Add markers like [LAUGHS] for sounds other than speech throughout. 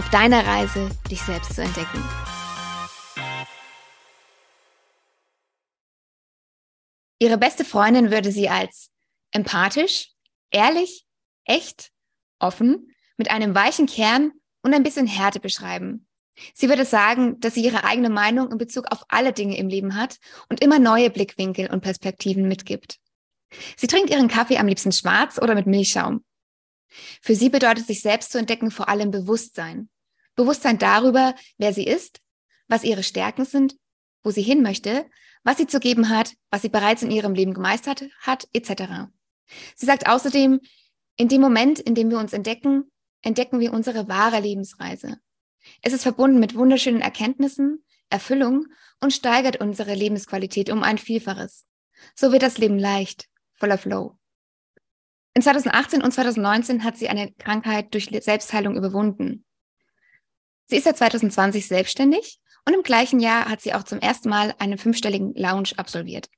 auf deiner Reise, dich selbst zu entdecken. Ihre beste Freundin würde sie als empathisch, ehrlich, echt, offen, mit einem weichen Kern und ein bisschen Härte beschreiben. Sie würde sagen, dass sie ihre eigene Meinung in Bezug auf alle Dinge im Leben hat und immer neue Blickwinkel und Perspektiven mitgibt. Sie trinkt ihren Kaffee am liebsten schwarz oder mit Milchschaum. Für sie bedeutet sich selbst zu entdecken vor allem Bewusstsein. Bewusstsein darüber, wer sie ist, was ihre Stärken sind, wo sie hin möchte, was sie zu geben hat, was sie bereits in ihrem Leben gemeistert hat, etc. Sie sagt außerdem, in dem Moment, in dem wir uns entdecken, entdecken wir unsere wahre Lebensreise. Es ist verbunden mit wunderschönen Erkenntnissen, Erfüllung und steigert unsere Lebensqualität um ein Vielfaches. So wird das Leben leicht, voller Flow. In 2018 und 2019 hat sie eine Krankheit durch Selbstheilung überwunden. Sie ist seit 2020 selbstständig und im gleichen Jahr hat sie auch zum ersten Mal einen fünfstelligen Lounge absolviert.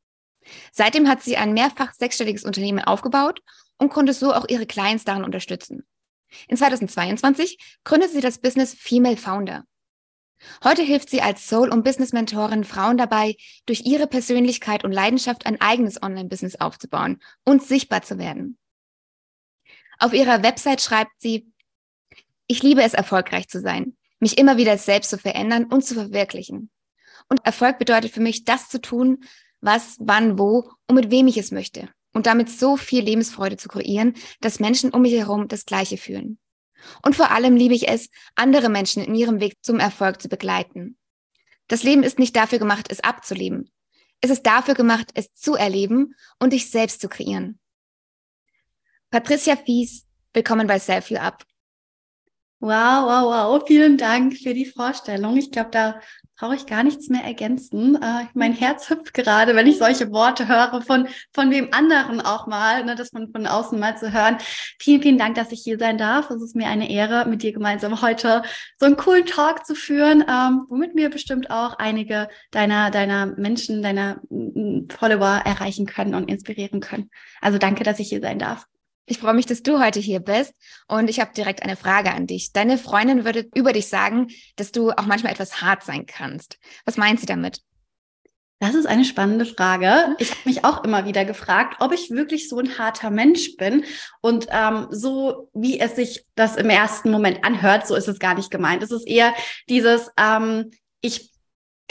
Seitdem hat sie ein mehrfach sechsstelliges Unternehmen aufgebaut und konnte so auch ihre Clients daran unterstützen. In 2022 gründet sie das Business Female Founder. Heute hilft sie als Soul- und Business-Mentorin Frauen dabei, durch ihre Persönlichkeit und Leidenschaft ein eigenes Online-Business aufzubauen und sichtbar zu werden. Auf ihrer Website schreibt sie, ich liebe es, erfolgreich zu sein, mich immer wieder selbst zu verändern und zu verwirklichen. Und Erfolg bedeutet für mich, das zu tun, was, wann, wo und mit wem ich es möchte. Und damit so viel Lebensfreude zu kreieren, dass Menschen um mich herum das Gleiche fühlen. Und vor allem liebe ich es, andere Menschen in ihrem Weg zum Erfolg zu begleiten. Das Leben ist nicht dafür gemacht, es abzuleben. Es ist dafür gemacht, es zu erleben und dich selbst zu kreieren. Patricia Fies, willkommen bei Self You Up. Wow, wow, wow. Vielen Dank für die Vorstellung. Ich glaube, da brauche ich gar nichts mehr ergänzen. Äh, mein Herz hüpft gerade, wenn ich solche Worte höre von, von wem anderen auch mal, ne, das von, von außen mal zu hören. Vielen, vielen Dank, dass ich hier sein darf. Es ist mir eine Ehre, mit dir gemeinsam heute so einen coolen Talk zu führen, ähm, womit wir bestimmt auch einige deiner, deiner Menschen, deiner Follower erreichen können und inspirieren können. Also danke, dass ich hier sein darf. Ich freue mich, dass du heute hier bist und ich habe direkt eine Frage an dich. Deine Freundin würde über dich sagen, dass du auch manchmal etwas hart sein kannst. Was meint sie damit? Das ist eine spannende Frage. Ich habe mich auch immer wieder gefragt, ob ich wirklich so ein harter Mensch bin. Und ähm, so wie es sich das im ersten Moment anhört, so ist es gar nicht gemeint. Es ist eher dieses, ähm, ich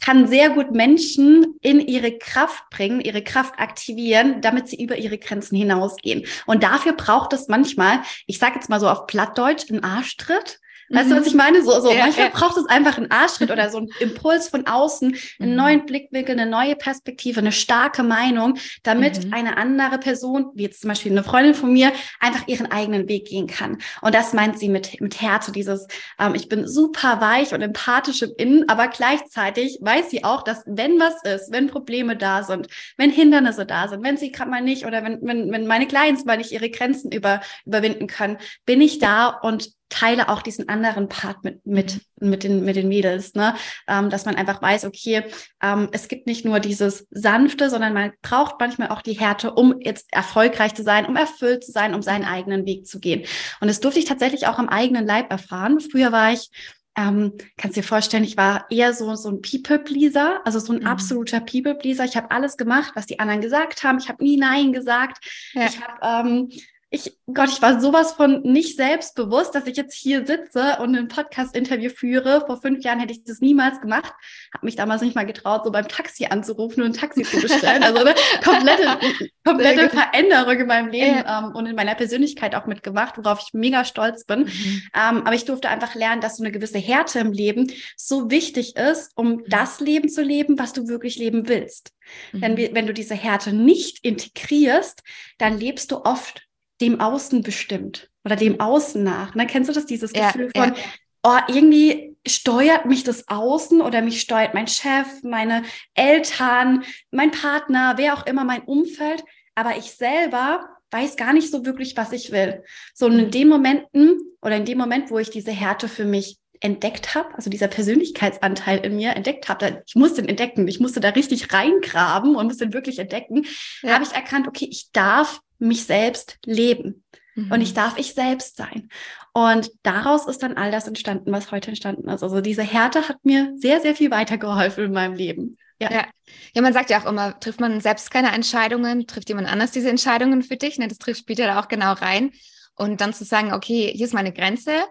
kann sehr gut Menschen in ihre Kraft bringen, ihre Kraft aktivieren, damit sie über ihre Grenzen hinausgehen. Und dafür braucht es manchmal, ich sage jetzt mal so auf Plattdeutsch, einen Arschtritt. Weißt mhm. du, was ich meine? So, so ja, manchmal ja. braucht es einfach einen Arschtritt oder so einen [LAUGHS] Impuls von außen, einen mhm. neuen Blickwinkel, eine neue Perspektive, eine starke Meinung, damit mhm. eine andere Person, wie jetzt zum Beispiel eine Freundin von mir, einfach ihren eigenen Weg gehen kann. Und das meint sie mit, mit Härte, dieses, ähm, ich bin super weich und empathisch im Innen, aber gleichzeitig weiß sie auch, dass wenn was ist, wenn Probleme da sind, wenn Hindernisse da sind, wenn sie gerade mal nicht oder wenn, wenn, wenn meine Clients mal nicht ihre Grenzen über, überwinden können, bin ich da und teile auch diesen anderen Part mit, mit, mhm. mit, den, mit den Mädels, ne? Ähm, dass man einfach weiß, okay, ähm, es gibt nicht nur dieses Sanfte, sondern man braucht manchmal auch die Härte, um jetzt erfolgreich zu sein, um erfüllt zu sein, um seinen eigenen Weg zu gehen. Und das durfte ich tatsächlich auch am eigenen Leib erfahren. Früher war ich ähm, kannst dir vorstellen, ich war eher so, so ein People-Pleaser, also so ein mhm. absoluter People-Pleaser. Ich habe alles gemacht, was die anderen gesagt haben. Ich habe nie Nein gesagt. Ja. Ich habe ähm, ich, Gott, ich war sowas von nicht selbstbewusst, dass ich jetzt hier sitze und ein Podcast-Interview führe. Vor fünf Jahren hätte ich das niemals gemacht. Habe mich damals nicht mal getraut, so beim Taxi anzurufen und ein Taxi zu bestellen. Also eine [LAUGHS] komplette, komplette Veränderung in meinem Leben ja. ähm, und in meiner Persönlichkeit auch mitgemacht, worauf ich mega stolz bin. Mhm. Ähm, aber ich durfte einfach lernen, dass so eine gewisse Härte im Leben so wichtig ist, um mhm. das Leben zu leben, was du wirklich leben willst. Mhm. Denn wenn du diese Härte nicht integrierst, dann lebst du oft dem Außen bestimmt oder dem Außen nach. Ne? Kennst du das, dieses Gefühl ja, von, ja. oh, irgendwie steuert mich das Außen oder mich steuert mein Chef, meine Eltern, mein Partner, wer auch immer mein Umfeld. Aber ich selber weiß gar nicht so wirklich, was ich will. So und in mhm. den Momenten oder in dem Moment, wo ich diese Härte für mich entdeckt habe, also dieser Persönlichkeitsanteil in mir entdeckt habe, ich musste den entdecken, ich musste da richtig reingraben und musste den wirklich entdecken, ja. habe ich erkannt, okay, ich darf mich selbst leben. Mhm. Und ich darf ich selbst sein. Und daraus ist dann all das entstanden, was heute entstanden ist. Also diese Härte hat mir sehr, sehr viel weitergeholfen in meinem Leben. Ja. ja. ja, man sagt ja auch immer, trifft man selbst keine Entscheidungen, trifft jemand anders diese Entscheidungen für dich. Ne? Das trifft, ja da auch genau rein. Und dann zu sagen, okay, hier ist meine Grenze,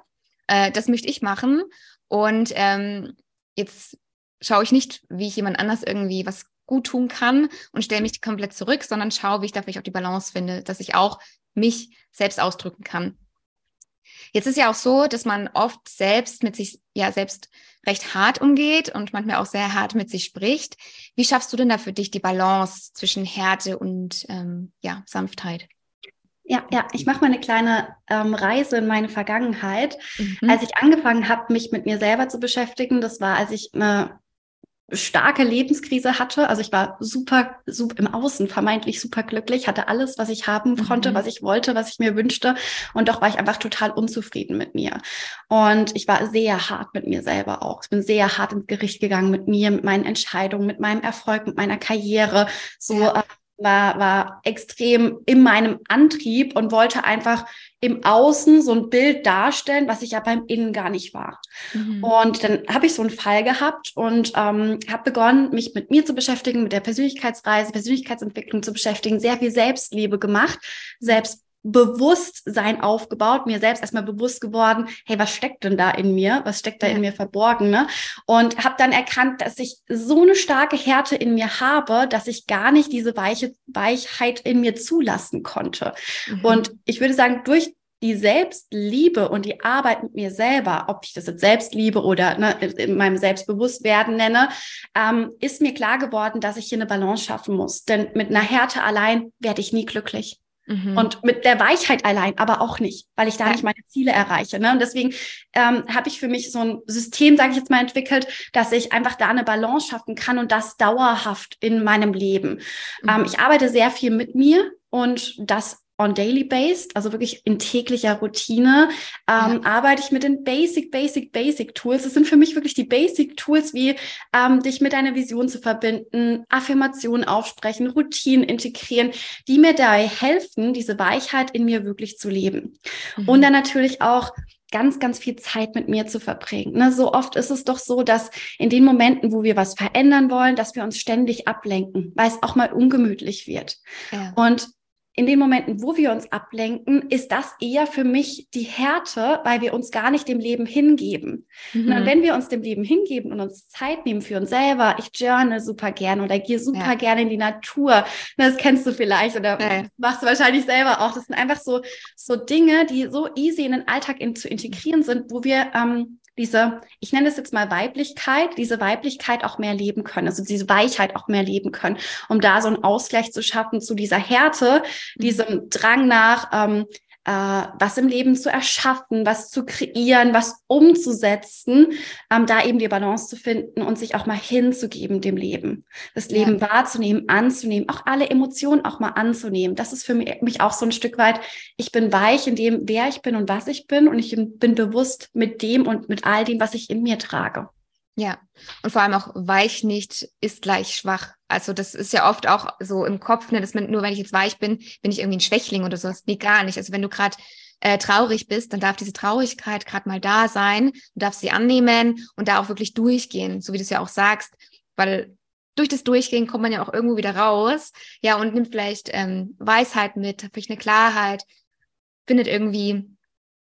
äh, das möchte ich machen. Und ähm, jetzt schaue ich nicht, wie ich jemand anders irgendwie was gut tun kann und stelle mich komplett zurück, sondern schaue, wie ich da vielleicht auch die Balance finde, dass ich auch mich selbst ausdrücken kann. Jetzt ist ja auch so, dass man oft selbst mit sich, ja, selbst recht hart umgeht und manchmal auch sehr hart mit sich spricht. Wie schaffst du denn da für dich die Balance zwischen Härte und ähm, ja, Sanftheit? Ja, ja, ich mache mal eine kleine ähm, Reise in meine Vergangenheit. Mhm. Als ich angefangen habe, mich mit mir selber zu beschäftigen, das war, als ich eine starke Lebenskrise hatte. Also ich war super, super im Außen vermeintlich super glücklich, hatte alles, was ich haben konnte, mhm. was ich wollte, was ich mir wünschte. Und doch war ich einfach total unzufrieden mit mir. Und ich war sehr hart mit mir selber auch. Ich bin sehr hart ins Gericht gegangen mit mir, mit meinen Entscheidungen, mit meinem Erfolg, mit meiner Karriere. So ja. War, war extrem in meinem Antrieb und wollte einfach im Außen so ein Bild darstellen, was ich ja beim Innen gar nicht war. Mhm. Und dann habe ich so einen Fall gehabt und ähm, habe begonnen, mich mit mir zu beschäftigen, mit der Persönlichkeitsreise, Persönlichkeitsentwicklung zu beschäftigen, sehr viel Selbstliebe gemacht, selbst Bewusstsein aufgebaut, mir selbst erstmal bewusst geworden, hey, was steckt denn da in mir? Was steckt da ja. in mir verborgen? Ne? Und habe dann erkannt, dass ich so eine starke Härte in mir habe, dass ich gar nicht diese weiche Weichheit in mir zulassen konnte. Mhm. Und ich würde sagen, durch die Selbstliebe und die Arbeit mit mir selber, ob ich das jetzt Selbstliebe oder ne, in meinem Selbstbewusstwerden nenne, ähm, ist mir klar geworden, dass ich hier eine Balance schaffen muss. Denn mit einer Härte allein werde ich nie glücklich. Mhm. Und mit der Weichheit allein aber auch nicht, weil ich da ja. nicht meine Ziele erreiche. Ne? Und deswegen ähm, habe ich für mich so ein System, sage ich jetzt mal, entwickelt, dass ich einfach da eine Balance schaffen kann und das dauerhaft in meinem Leben. Mhm. Ähm, ich arbeite sehr viel mit mir und das on daily based, also wirklich in täglicher Routine, ähm, ja. arbeite ich mit den Basic, Basic, Basic Tools. Das sind für mich wirklich die Basic Tools, wie ähm, dich mit deiner Vision zu verbinden, Affirmationen aufsprechen, Routinen integrieren, die mir dabei helfen, diese Weichheit in mir wirklich zu leben. Mhm. Und dann natürlich auch ganz, ganz viel Zeit mit mir zu verbringen. Ne, so oft ist es doch so, dass in den Momenten, wo wir was verändern wollen, dass wir uns ständig ablenken, weil es auch mal ungemütlich wird. Ja. Und in den Momenten, wo wir uns ablenken, ist das eher für mich die Härte, weil wir uns gar nicht dem Leben hingeben. Mhm. Und wenn wir uns dem Leben hingeben und uns Zeit nehmen für uns selber, ich journal super gerne oder gehe super ja. gerne in die Natur, das kennst du vielleicht oder ja. machst du wahrscheinlich selber auch. Das sind einfach so, so Dinge, die so easy in den Alltag in, zu integrieren sind, wo wir ähm, diese, ich nenne es jetzt mal Weiblichkeit, diese Weiblichkeit auch mehr leben können, also diese Weichheit auch mehr leben können, um da so einen Ausgleich zu schaffen zu dieser Härte, mhm. diesem Drang nach, ähm, äh, was im Leben zu erschaffen, was zu kreieren, was umzusetzen, ähm, da eben die Balance zu finden und sich auch mal hinzugeben dem Leben, das Leben ja. wahrzunehmen, anzunehmen, auch alle Emotionen auch mal anzunehmen. Das ist für mich auch so ein Stück weit, ich bin weich in dem, wer ich bin und was ich bin und ich bin bewusst mit dem und mit all dem, was ich in mir trage. Ja, und vor allem auch weich nicht ist gleich schwach. Also das ist ja oft auch so im Kopf, ne, dass man nur, wenn ich jetzt weich bin, bin ich irgendwie ein Schwächling oder sowas. Nee, gar nicht. Also wenn du gerade äh, traurig bist, dann darf diese Traurigkeit gerade mal da sein, du darfst sie annehmen und da auch wirklich durchgehen, so wie du es ja auch sagst, weil durch das Durchgehen kommt man ja auch irgendwo wieder raus, ja, und nimmt vielleicht ähm, Weisheit mit, vielleicht eine Klarheit, findet irgendwie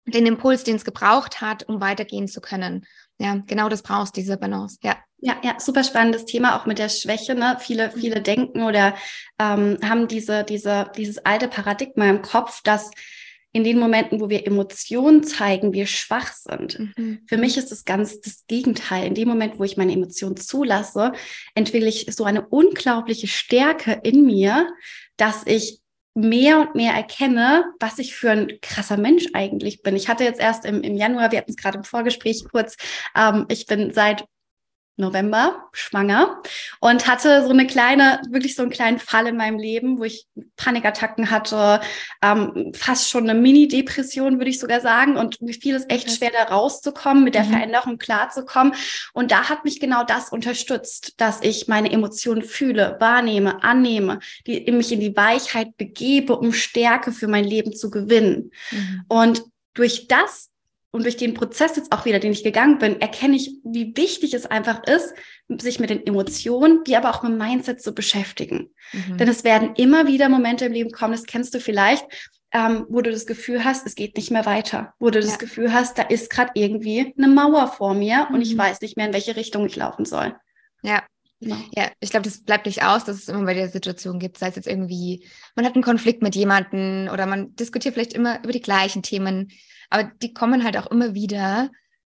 den Impuls, den es gebraucht hat, um weitergehen zu können ja, genau das brauchst, diese Balance, ja. Ja, ja, super spannendes Thema, auch mit der Schwäche. Ne? Viele, viele denken oder ähm, haben diese, diese, dieses alte Paradigma im Kopf, dass in den Momenten, wo wir Emotionen zeigen, wir schwach sind. Mhm. Für mich ist es ganz das Gegenteil. In dem Moment, wo ich meine Emotionen zulasse, entwickle ich so eine unglaubliche Stärke in mir, dass ich mehr und mehr erkenne, was ich für ein krasser Mensch eigentlich bin. Ich hatte jetzt erst im, im Januar, wir hatten es gerade im Vorgespräch kurz, ähm, ich bin seit November schwanger und hatte so eine kleine, wirklich so einen kleinen Fall in meinem Leben, wo ich Panikattacken hatte, ähm, fast schon eine Mini-Depression, würde ich sogar sagen. Und mir fiel es echt schwer, da rauszukommen, mit der mhm. Veränderung klarzukommen. Und da hat mich genau das unterstützt, dass ich meine Emotionen fühle, wahrnehme, annehme, die mich in die Weichheit begebe, um Stärke für mein Leben zu gewinnen. Mhm. Und durch das und durch den Prozess jetzt auch wieder, den ich gegangen bin, erkenne ich, wie wichtig es einfach ist, sich mit den Emotionen, wie aber auch mit dem Mindset zu beschäftigen. Mhm. Denn es werden immer wieder Momente im Leben kommen, das kennst du vielleicht, ähm, wo du das Gefühl hast, es geht nicht mehr weiter, wo du ja. das Gefühl hast, da ist gerade irgendwie eine Mauer vor mir mhm. und ich mhm. weiß nicht mehr, in welche Richtung ich laufen soll. Ja, Genau. Ja, ich glaube, das bleibt nicht aus, dass es immer bei der Situation gibt, sei es jetzt irgendwie, man hat einen Konflikt mit jemandem oder man diskutiert vielleicht immer über die gleichen Themen. Aber die kommen halt auch immer wieder,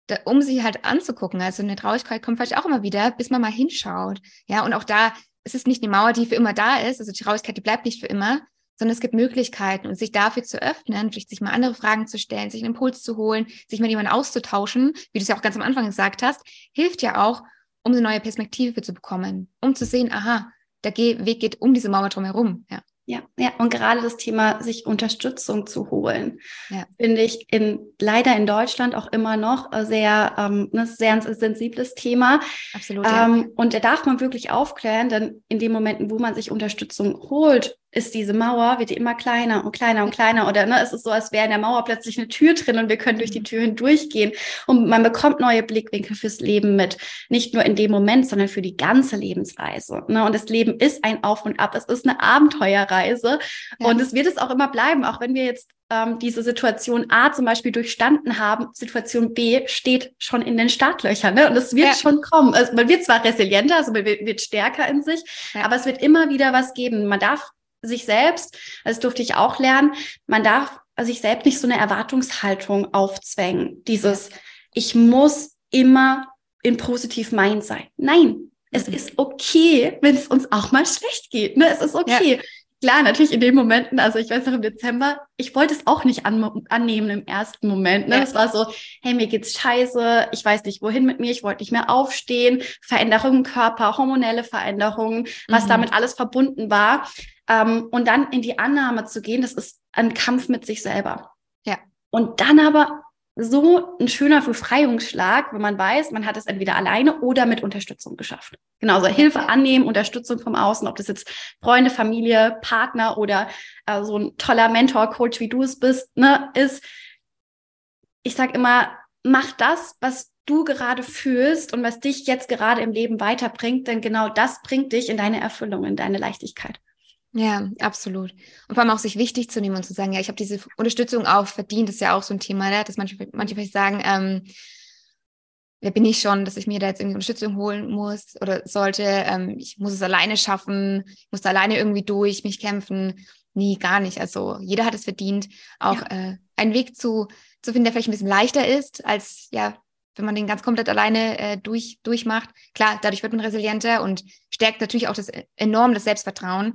da, um sie halt anzugucken. Also eine Traurigkeit kommt vielleicht auch immer wieder, bis man mal hinschaut. Ja, und auch da ist es nicht eine Mauer, die für immer da ist. Also die Traurigkeit, die bleibt nicht für immer, sondern es gibt Möglichkeiten und sich dafür zu öffnen, vielleicht sich mal andere Fragen zu stellen, sich einen Impuls zu holen, sich mit jemandem auszutauschen, wie du es ja auch ganz am Anfang gesagt hast, hilft ja auch, um eine neue Perspektive zu bekommen, um zu sehen, aha, der Weg geht um diese Mauer drumherum. Ja. Ja, ja, und gerade das Thema, sich Unterstützung zu holen, ja. finde ich in, leider in Deutschland auch immer noch sehr, ähm, ein ne, sehr sensibles Thema. Absolut. Ähm, ja. Und da darf man wirklich aufklären, denn in den Momenten, wo man sich Unterstützung holt, ist diese Mauer, wird die immer kleiner und kleiner und kleiner. Oder ne, es ist so, als wäre in der Mauer plötzlich eine Tür drin und wir können durch die mhm. Tür hindurchgehen. Und man bekommt neue Blickwinkel fürs Leben mit. Nicht nur in dem Moment, sondern für die ganze Lebensreise. Ne? Und das Leben ist ein Auf und Ab. Es ist eine Abenteuerreise. Ja. Und es wird es auch immer bleiben, auch wenn wir jetzt ähm, diese Situation A zum Beispiel durchstanden haben, Situation B steht schon in den Startlöchern. Ne? Und es wird ja. schon kommen. Also man wird zwar resilienter, also man wird, wird stärker in sich, ja. aber es wird immer wieder was geben. Man darf sich selbst, das durfte ich auch lernen, man darf sich selbst nicht so eine Erwartungshaltung aufzwängen. Dieses, ich muss immer in positiv Mind sein. Nein, es mhm. ist okay, wenn es uns auch mal schlecht geht. Ne? Es ist okay. Ja. Klar, natürlich in den Momenten, also ich weiß noch im Dezember, ich wollte es auch nicht an, annehmen im ersten Moment. Ne? Ja. Es war so, hey, mir geht's scheiße, ich weiß nicht wohin mit mir, ich wollte nicht mehr aufstehen, Veränderungen im Körper, hormonelle Veränderungen, was mhm. damit alles verbunden war. Ähm, und dann in die Annahme zu gehen, das ist ein Kampf mit sich selber. Ja. Und dann aber so ein schöner Befreiungsschlag, wenn man weiß, man hat es entweder alleine oder mit Unterstützung geschafft. Genauso Hilfe annehmen, Unterstützung vom Außen, ob das jetzt Freunde, Familie, Partner oder äh, so ein toller Mentor, Coach, wie du es bist, ne, ist, ich sag immer, mach das, was du gerade fühlst und was dich jetzt gerade im Leben weiterbringt, denn genau das bringt dich in deine Erfüllung, in deine Leichtigkeit. Ja, absolut. Und vor allem auch sich wichtig zu nehmen und zu sagen, ja, ich habe diese Unterstützung auch verdient, das ist ja auch so ein Thema, ne? dass manche, manche vielleicht sagen, ähm, wer bin ich schon, dass ich mir da jetzt irgendwie Unterstützung holen muss oder sollte, ähm, ich muss es alleine schaffen, ich muss da alleine irgendwie durch mich kämpfen. Nee, gar nicht. Also jeder hat es verdient, auch ja. äh, einen Weg zu, zu finden, der vielleicht ein bisschen leichter ist, als ja, wenn man den ganz komplett alleine äh, durch, durchmacht. Klar, dadurch wird man resilienter und stärkt natürlich auch das äh, enorm das Selbstvertrauen.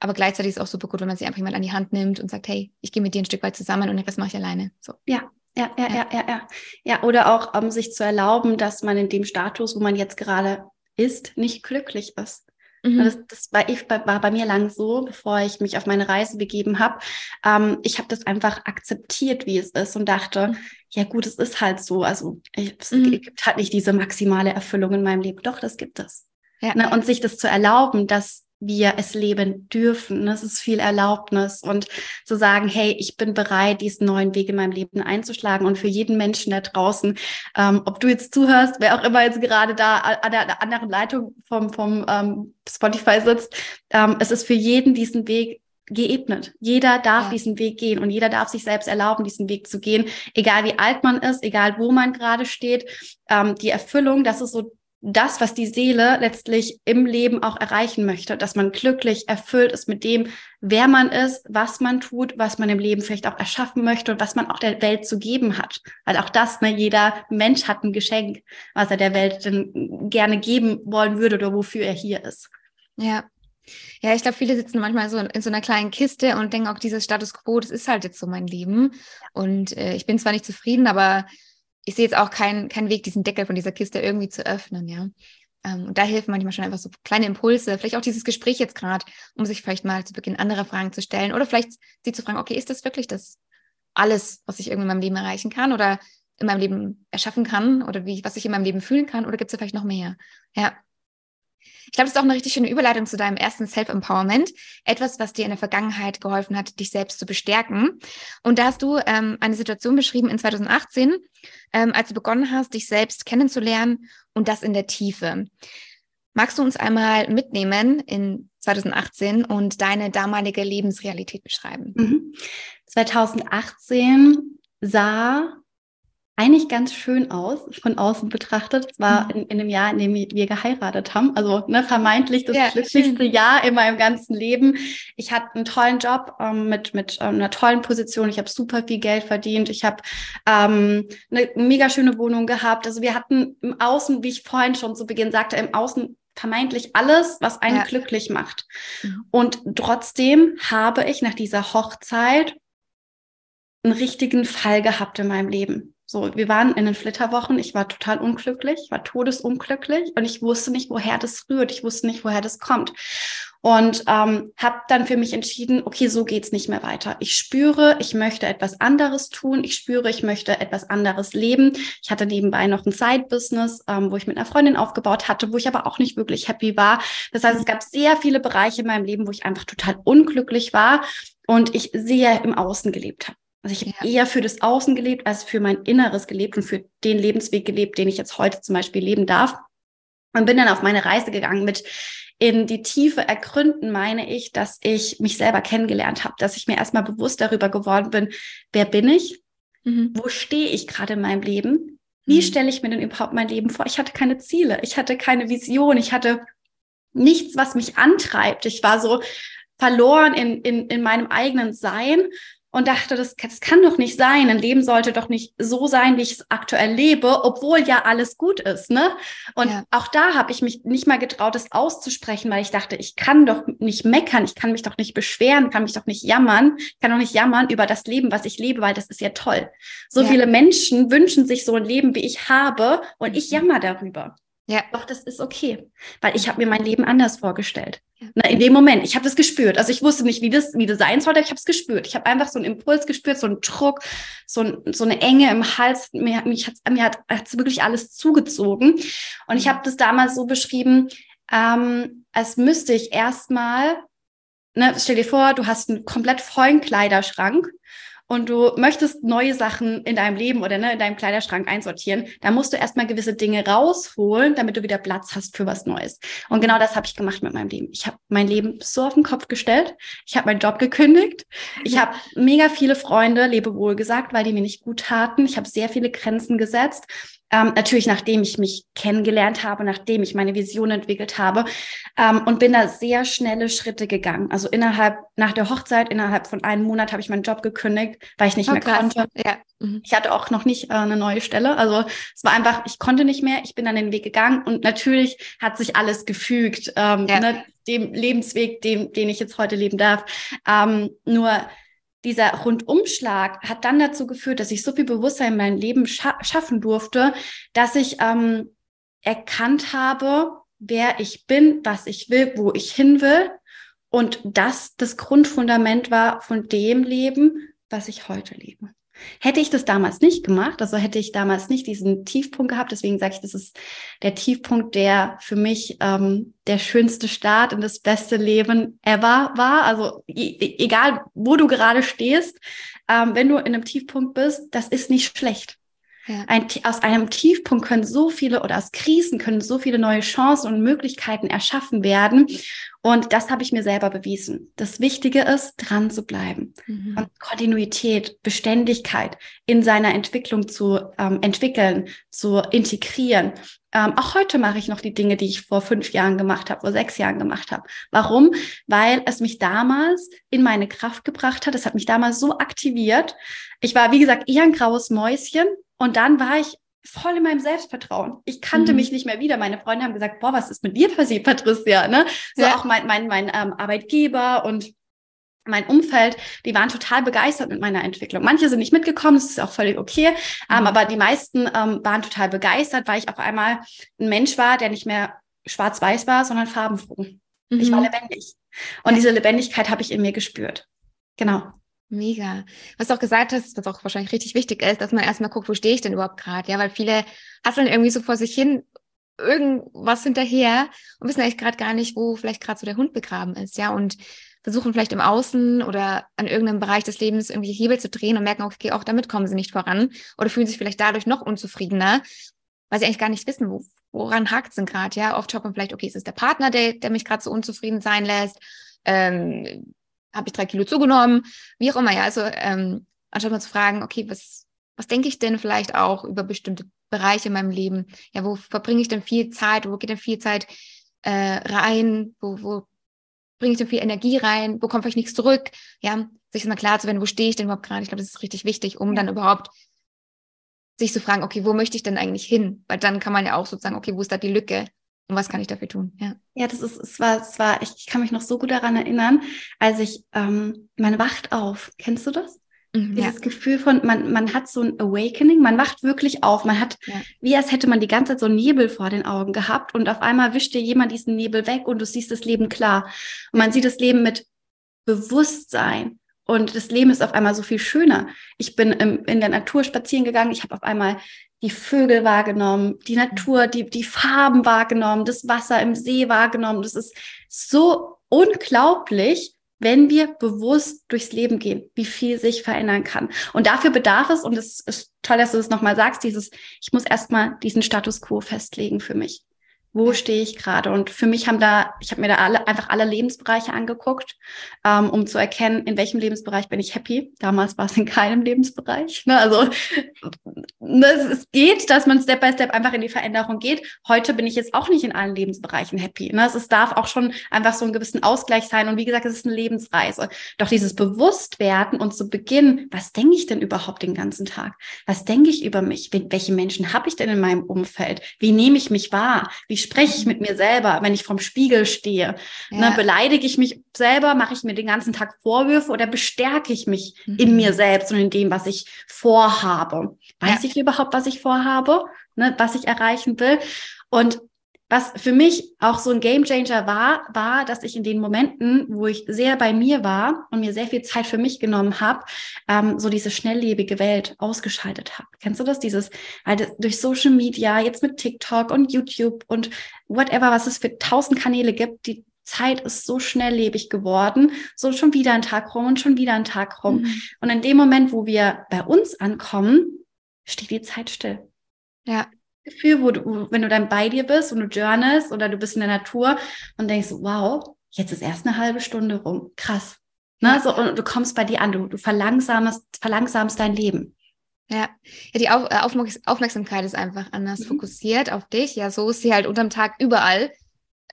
Aber gleichzeitig ist es auch super gut, wenn man sich einfach jemand an die Hand nimmt und sagt, hey, ich gehe mit dir ein Stück weit zusammen und den Rest mache ich alleine. So. Ja, ja, ja, ja, ja, ja. Ja, oder auch um, sich zu erlauben, dass man in dem Status, wo man jetzt gerade ist, nicht glücklich ist. Mhm. Das, das war, ich, war bei mir lang so, bevor ich mich auf meine Reise begeben habe. Ähm, ich habe das einfach akzeptiert, wie es ist und dachte, mhm. ja gut, es ist halt so. Also ich, es mhm. gibt halt nicht diese maximale Erfüllung in meinem Leben. Doch, das gibt es. Ja. Ne? Und sich das zu erlauben, dass wir es leben dürfen. Das ist viel Erlaubnis und zu sagen, hey, ich bin bereit, diesen neuen Weg in meinem Leben einzuschlagen und für jeden Menschen da draußen, ähm, ob du jetzt zuhörst, wer auch immer jetzt gerade da an der anderen Leitung vom, vom ähm, Spotify sitzt, ähm, es ist für jeden diesen Weg geebnet. Jeder darf ja. diesen Weg gehen und jeder darf sich selbst erlauben, diesen Weg zu gehen, egal wie alt man ist, egal wo man gerade steht. Ähm, die Erfüllung, das ist so das, was die Seele letztlich im Leben auch erreichen möchte, dass man glücklich erfüllt ist mit dem, wer man ist, was man tut, was man im Leben vielleicht auch erschaffen möchte und was man auch der Welt zu geben hat. Weil auch das, ne, jeder Mensch hat ein Geschenk, was er der Welt denn gerne geben wollen würde oder wofür er hier ist. Ja. Ja, ich glaube, viele sitzen manchmal so in, in, so einer kleinen Kiste und denken auch, dieses Status quo, das ist halt jetzt so mein Leben. Und äh, ich bin zwar nicht zufrieden, aber ich sehe jetzt auch keinen kein Weg, diesen Deckel von dieser Kiste irgendwie zu öffnen, ja. Ähm, und da helfen manchmal schon einfach so kleine Impulse, vielleicht auch dieses Gespräch jetzt gerade, um sich vielleicht mal zu Beginn andere Fragen zu stellen oder vielleicht sie zu fragen, okay, ist das wirklich das alles, was ich irgendwie in meinem Leben erreichen kann oder in meinem Leben erschaffen kann oder wie, was ich in meinem Leben fühlen kann oder gibt es da vielleicht noch mehr? Ja. Ich glaube, das ist auch eine richtig schöne Überleitung zu deinem ersten Self-Empowerment. Etwas, was dir in der Vergangenheit geholfen hat, dich selbst zu bestärken. Und da hast du ähm, eine Situation beschrieben in 2018, ähm, als du begonnen hast, dich selbst kennenzulernen und das in der Tiefe. Magst du uns einmal mitnehmen in 2018 und deine damalige Lebensrealität beschreiben? Mhm. 2018 sah eigentlich ganz schön aus, von außen betrachtet. Es war mhm. in, in dem Jahr, in dem wir geheiratet haben. Also ne, vermeintlich das ja, glücklichste schön. Jahr in meinem ganzen Leben. Ich hatte einen tollen Job ähm, mit, mit ähm, einer tollen Position. Ich habe super viel Geld verdient. Ich habe ähm, eine mega schöne Wohnung gehabt. Also wir hatten im Außen, wie ich vorhin schon zu Beginn sagte, im Außen vermeintlich alles, was einen ja. glücklich macht. Mhm. Und trotzdem habe ich nach dieser Hochzeit einen richtigen Fall gehabt in meinem Leben. So, wir waren in den Flitterwochen. Ich war total unglücklich, war todesunglücklich und ich wusste nicht, woher das rührt. Ich wusste nicht, woher das kommt. Und ähm, habe dann für mich entschieden, okay, so geht's nicht mehr weiter. Ich spüre, ich möchte etwas anderes tun. Ich spüre, ich möchte etwas anderes leben. Ich hatte nebenbei noch ein Side-Business, ähm, wo ich mit einer Freundin aufgebaut hatte, wo ich aber auch nicht wirklich happy war. Das heißt, es gab sehr viele Bereiche in meinem Leben, wo ich einfach total unglücklich war und ich sehr im Außen gelebt habe. Also ich habe ja. eher für das Außen gelebt als für mein Inneres gelebt und für den Lebensweg gelebt, den ich jetzt heute zum Beispiel leben darf. Und bin dann auf meine Reise gegangen mit in die Tiefe ergründen, meine ich, dass ich mich selber kennengelernt habe, dass ich mir erstmal bewusst darüber geworden bin, wer bin ich? Mhm. Wo stehe ich gerade in meinem Leben? Wie mhm. stelle ich mir denn überhaupt mein Leben vor? Ich hatte keine Ziele, ich hatte keine Vision, ich hatte nichts, was mich antreibt. Ich war so verloren in, in, in meinem eigenen Sein und dachte, das, das kann doch nicht sein. Ein Leben sollte doch nicht so sein, wie ich es aktuell lebe, obwohl ja alles gut ist. Ne? Und ja. auch da habe ich mich nicht mal getraut, es auszusprechen, weil ich dachte, ich kann doch nicht meckern, ich kann mich doch nicht beschweren, kann mich doch nicht jammern, kann doch nicht jammern über das Leben, was ich lebe, weil das ist ja toll. So ja. viele Menschen wünschen sich so ein Leben, wie ich habe, und ich mhm. jammer darüber. Ja. Doch, das ist okay, weil ich habe mir mein Leben anders vorgestellt. Ja. Na, in dem Moment, ich habe das gespürt. Also ich wusste nicht, wie das, wie das sein sollte, ich habe es gespürt. Ich habe einfach so einen Impuls gespürt, so einen Druck, so, ein, so eine Enge im Hals. Mir, mich hat's, mir hat es wirklich alles zugezogen. Und ich habe das damals so beschrieben, ähm, als müsste ich erstmal, ne, stell dir vor, du hast einen komplett vollen Kleiderschrank und du möchtest neue Sachen in deinem Leben oder ne, in deinem Kleiderschrank einsortieren, dann musst du erstmal gewisse Dinge rausholen, damit du wieder Platz hast für was Neues. Und genau das habe ich gemacht mit meinem Leben. Ich habe mein Leben so auf den Kopf gestellt. Ich habe meinen Job gekündigt. Ich habe mega viele Freunde Lebewohl gesagt, weil die mir nicht gut taten. Ich habe sehr viele Grenzen gesetzt. Ähm, natürlich, nachdem ich mich kennengelernt habe, nachdem ich meine Vision entwickelt habe ähm, und bin da sehr schnelle Schritte gegangen. Also innerhalb, nach der Hochzeit, innerhalb von einem Monat habe ich meinen Job gekündigt, weil ich nicht oh, mehr krass. konnte. Ja. Mhm. Ich hatte auch noch nicht äh, eine neue Stelle. Also es war einfach, ich konnte nicht mehr. Ich bin dann den Weg gegangen und natürlich hat sich alles gefügt, ähm, ja. ne, dem Lebensweg, dem, den ich jetzt heute leben darf. Ähm, nur dieser Rundumschlag hat dann dazu geführt, dass ich so viel Bewusstsein in meinem Leben scha schaffen durfte, dass ich ähm, erkannt habe, wer ich bin, was ich will, wo ich hin will. Und das das Grundfundament war von dem Leben, was ich heute lebe. Hätte ich das damals nicht gemacht, also hätte ich damals nicht diesen Tiefpunkt gehabt, deswegen sage ich, das ist der Tiefpunkt, der für mich ähm, der schönste Start in das beste Leben ever war. Also e, e egal, wo du gerade stehst, ähm, wenn du in einem Tiefpunkt bist, das ist nicht schlecht. Ja. Ein, aus einem Tiefpunkt können so viele oder aus Krisen können so viele neue Chancen und Möglichkeiten erschaffen werden. Und das habe ich mir selber bewiesen. Das Wichtige ist, dran zu bleiben. Mhm. Und Kontinuität, Beständigkeit in seiner Entwicklung zu ähm, entwickeln, zu integrieren. Ähm, auch heute mache ich noch die Dinge, die ich vor fünf Jahren gemacht habe, vor sechs Jahren gemacht habe. Warum? Weil es mich damals in meine Kraft gebracht hat. Es hat mich damals so aktiviert. Ich war, wie gesagt, eher ein graues Mäuschen. Und dann war ich voll in meinem Selbstvertrauen. Ich kannte mhm. mich nicht mehr wieder. Meine Freunde haben gesagt, boah, was ist mit dir passiert, [LAUGHS] Patricia? Ne? So ja. auch mein, mein, mein ähm, Arbeitgeber und mein Umfeld, die waren total begeistert mit meiner Entwicklung. Manche sind nicht mitgekommen, das ist auch völlig okay, ähm, mhm. aber die meisten ähm, waren total begeistert, weil ich auf einmal ein Mensch war, der nicht mehr schwarz-weiß war, sondern farbenfroh. Mhm. Ich war mhm. lebendig. Und ja. diese Lebendigkeit habe ich in mir gespürt. Genau. Mega. Was du auch gesagt hast, was auch wahrscheinlich richtig wichtig ist, dass man erstmal guckt, wo stehe ich denn überhaupt gerade? Ja, weil viele hasseln irgendwie so vor sich hin irgendwas hinterher und wissen eigentlich gerade gar nicht, wo vielleicht gerade so der Hund begraben ist, ja, und versuchen vielleicht im Außen oder an irgendeinem Bereich des Lebens irgendwie Hebel zu drehen und merken, okay, auch damit kommen sie nicht voran oder fühlen sich vielleicht dadurch noch unzufriedener, weil sie eigentlich gar nicht wissen, wo, woran hakt es denn gerade, ja. Oft schaut man vielleicht, okay, ist es der Partner, der, der mich gerade so unzufrieden sein lässt, ähm, habe ich drei Kilo zugenommen, wie auch immer, ja. Also ähm, anstatt mal zu fragen, okay, was, was denke ich denn vielleicht auch über bestimmte Bereiche in meinem Leben? Ja, wo verbringe ich denn viel Zeit? Wo geht denn viel Zeit äh, rein? Wo, wo bringe ich denn viel Energie rein? Wo kommt vielleicht nichts zurück? Ja, sich mal klar zu werden, wo stehe ich denn überhaupt gerade? Ich glaube, das ist richtig wichtig, um ja. dann überhaupt sich zu fragen, okay, wo möchte ich denn eigentlich hin? Weil dann kann man ja auch sozusagen, okay, wo ist da die Lücke? Und was kann ich dafür tun? Ja, ja das ist, es war, es war, ich kann mich noch so gut daran erinnern, als ich, ähm, man wacht auf. Kennst du das? Mhm, Dieses ja. Gefühl von, man, man hat so ein Awakening, man wacht wirklich auf, man hat, ja. wie als hätte man die ganze Zeit so einen Nebel vor den Augen gehabt und auf einmal wischt dir jemand diesen Nebel weg und du siehst das Leben klar. Und man sieht das Leben mit Bewusstsein. Und das Leben ist auf einmal so viel schöner. Ich bin im, in der Natur spazieren gegangen, ich habe auf einmal die Vögel wahrgenommen, die Natur, die, die Farben wahrgenommen, das Wasser im See wahrgenommen. Das ist so unglaublich, wenn wir bewusst durchs Leben gehen, wie viel sich verändern kann. Und dafür bedarf es, und es ist toll, dass du das nochmal sagst, dieses, ich muss erstmal diesen Status quo festlegen für mich wo stehe ich gerade? Und für mich haben da, ich habe mir da alle, einfach alle Lebensbereiche angeguckt, ähm, um zu erkennen, in welchem Lebensbereich bin ich happy. Damals war es in keinem Lebensbereich. Ne? Also ne, es geht, dass man Step by Step einfach in die Veränderung geht. Heute bin ich jetzt auch nicht in allen Lebensbereichen happy. Ne? Es darf auch schon einfach so einen gewissen Ausgleich sein. Und wie gesagt, es ist eine Lebensreise. Doch dieses Bewusstwerden und zu Beginn, was denke ich denn überhaupt den ganzen Tag? Was denke ich über mich? Welche Menschen habe ich denn in meinem Umfeld? Wie nehme ich mich wahr? Wie spreche ich mit mir selber, wenn ich vorm Spiegel stehe? Ne, ja. Ne, beleidige ich mich selber? Mache ich mir den ganzen Tag Vorwürfe oder bestärke ich mich mhm. in mir selbst und in dem, was ich vorhabe? Weiß ja. ich überhaupt, was ich vorhabe? Ne, was ich erreichen will? Und was für mich auch so ein Gamechanger war, war, dass ich in den Momenten, wo ich sehr bei mir war und mir sehr viel Zeit für mich genommen habe, ähm, so diese schnelllebige Welt ausgeschaltet habe. Kennst du das? Dieses, weil durch Social Media, jetzt mit TikTok und YouTube und whatever, was es für tausend Kanäle gibt, die Zeit ist so schnelllebig geworden, so schon wieder ein Tag rum und schon wieder ein Tag rum. Mhm. Und in dem Moment, wo wir bei uns ankommen, steht die Zeit still. Ja. Gefühl, wo du, wenn du dann bei dir bist und du journalst oder du bist in der Natur und denkst, wow, jetzt ist erst eine halbe Stunde rum. Krass. Ne? So, und du kommst bei dir an, du, du verlangsamst, verlangsamst dein Leben. Ja, ja die Auf äh, Aufmerksamkeit ist einfach anders mhm. fokussiert auf dich. Ja, so ist sie halt unterm Tag überall.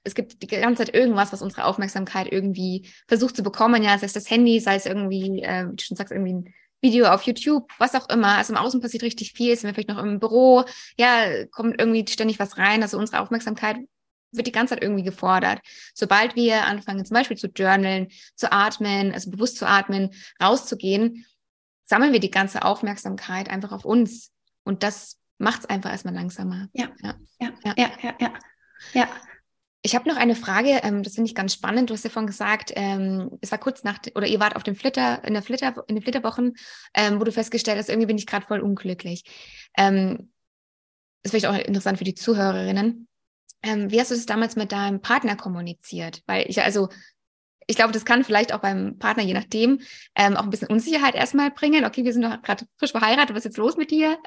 Es gibt die ganze Zeit irgendwas, was unsere Aufmerksamkeit irgendwie versucht zu bekommen. Ja, sei es das Handy, sei es irgendwie, äh, wie du schon sagst, irgendwie ein Video auf YouTube, was auch immer. Also im Außen passiert richtig viel, sind wir vielleicht noch im Büro, ja, kommt irgendwie ständig was rein. Also unsere Aufmerksamkeit wird die ganze Zeit irgendwie gefordert. Sobald wir anfangen, zum Beispiel zu journalen, zu atmen, also bewusst zu atmen, rauszugehen, sammeln wir die ganze Aufmerksamkeit einfach auf uns. Und das macht es einfach erstmal langsamer. Ja, ja, ja, ja, ja, ja. ja. ja. Ich habe noch eine Frage, ähm, das finde ich ganz spannend. Du hast ja vorhin gesagt, ähm, es war kurz nach, oder ihr wart auf dem Flitter, in der Flitter, in den Flitterwochen, ähm, wo du festgestellt hast, irgendwie bin ich gerade voll unglücklich. Ähm, ist vielleicht auch interessant für die Zuhörerinnen. Ähm, wie hast du das damals mit deinem Partner kommuniziert? Weil ich, also, ich glaube, das kann vielleicht auch beim Partner, je nachdem, ähm, auch ein bisschen Unsicherheit erstmal bringen. Okay, wir sind doch gerade frisch verheiratet, was ist jetzt los mit dir?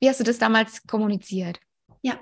Wie hast du das damals kommuniziert? Ja,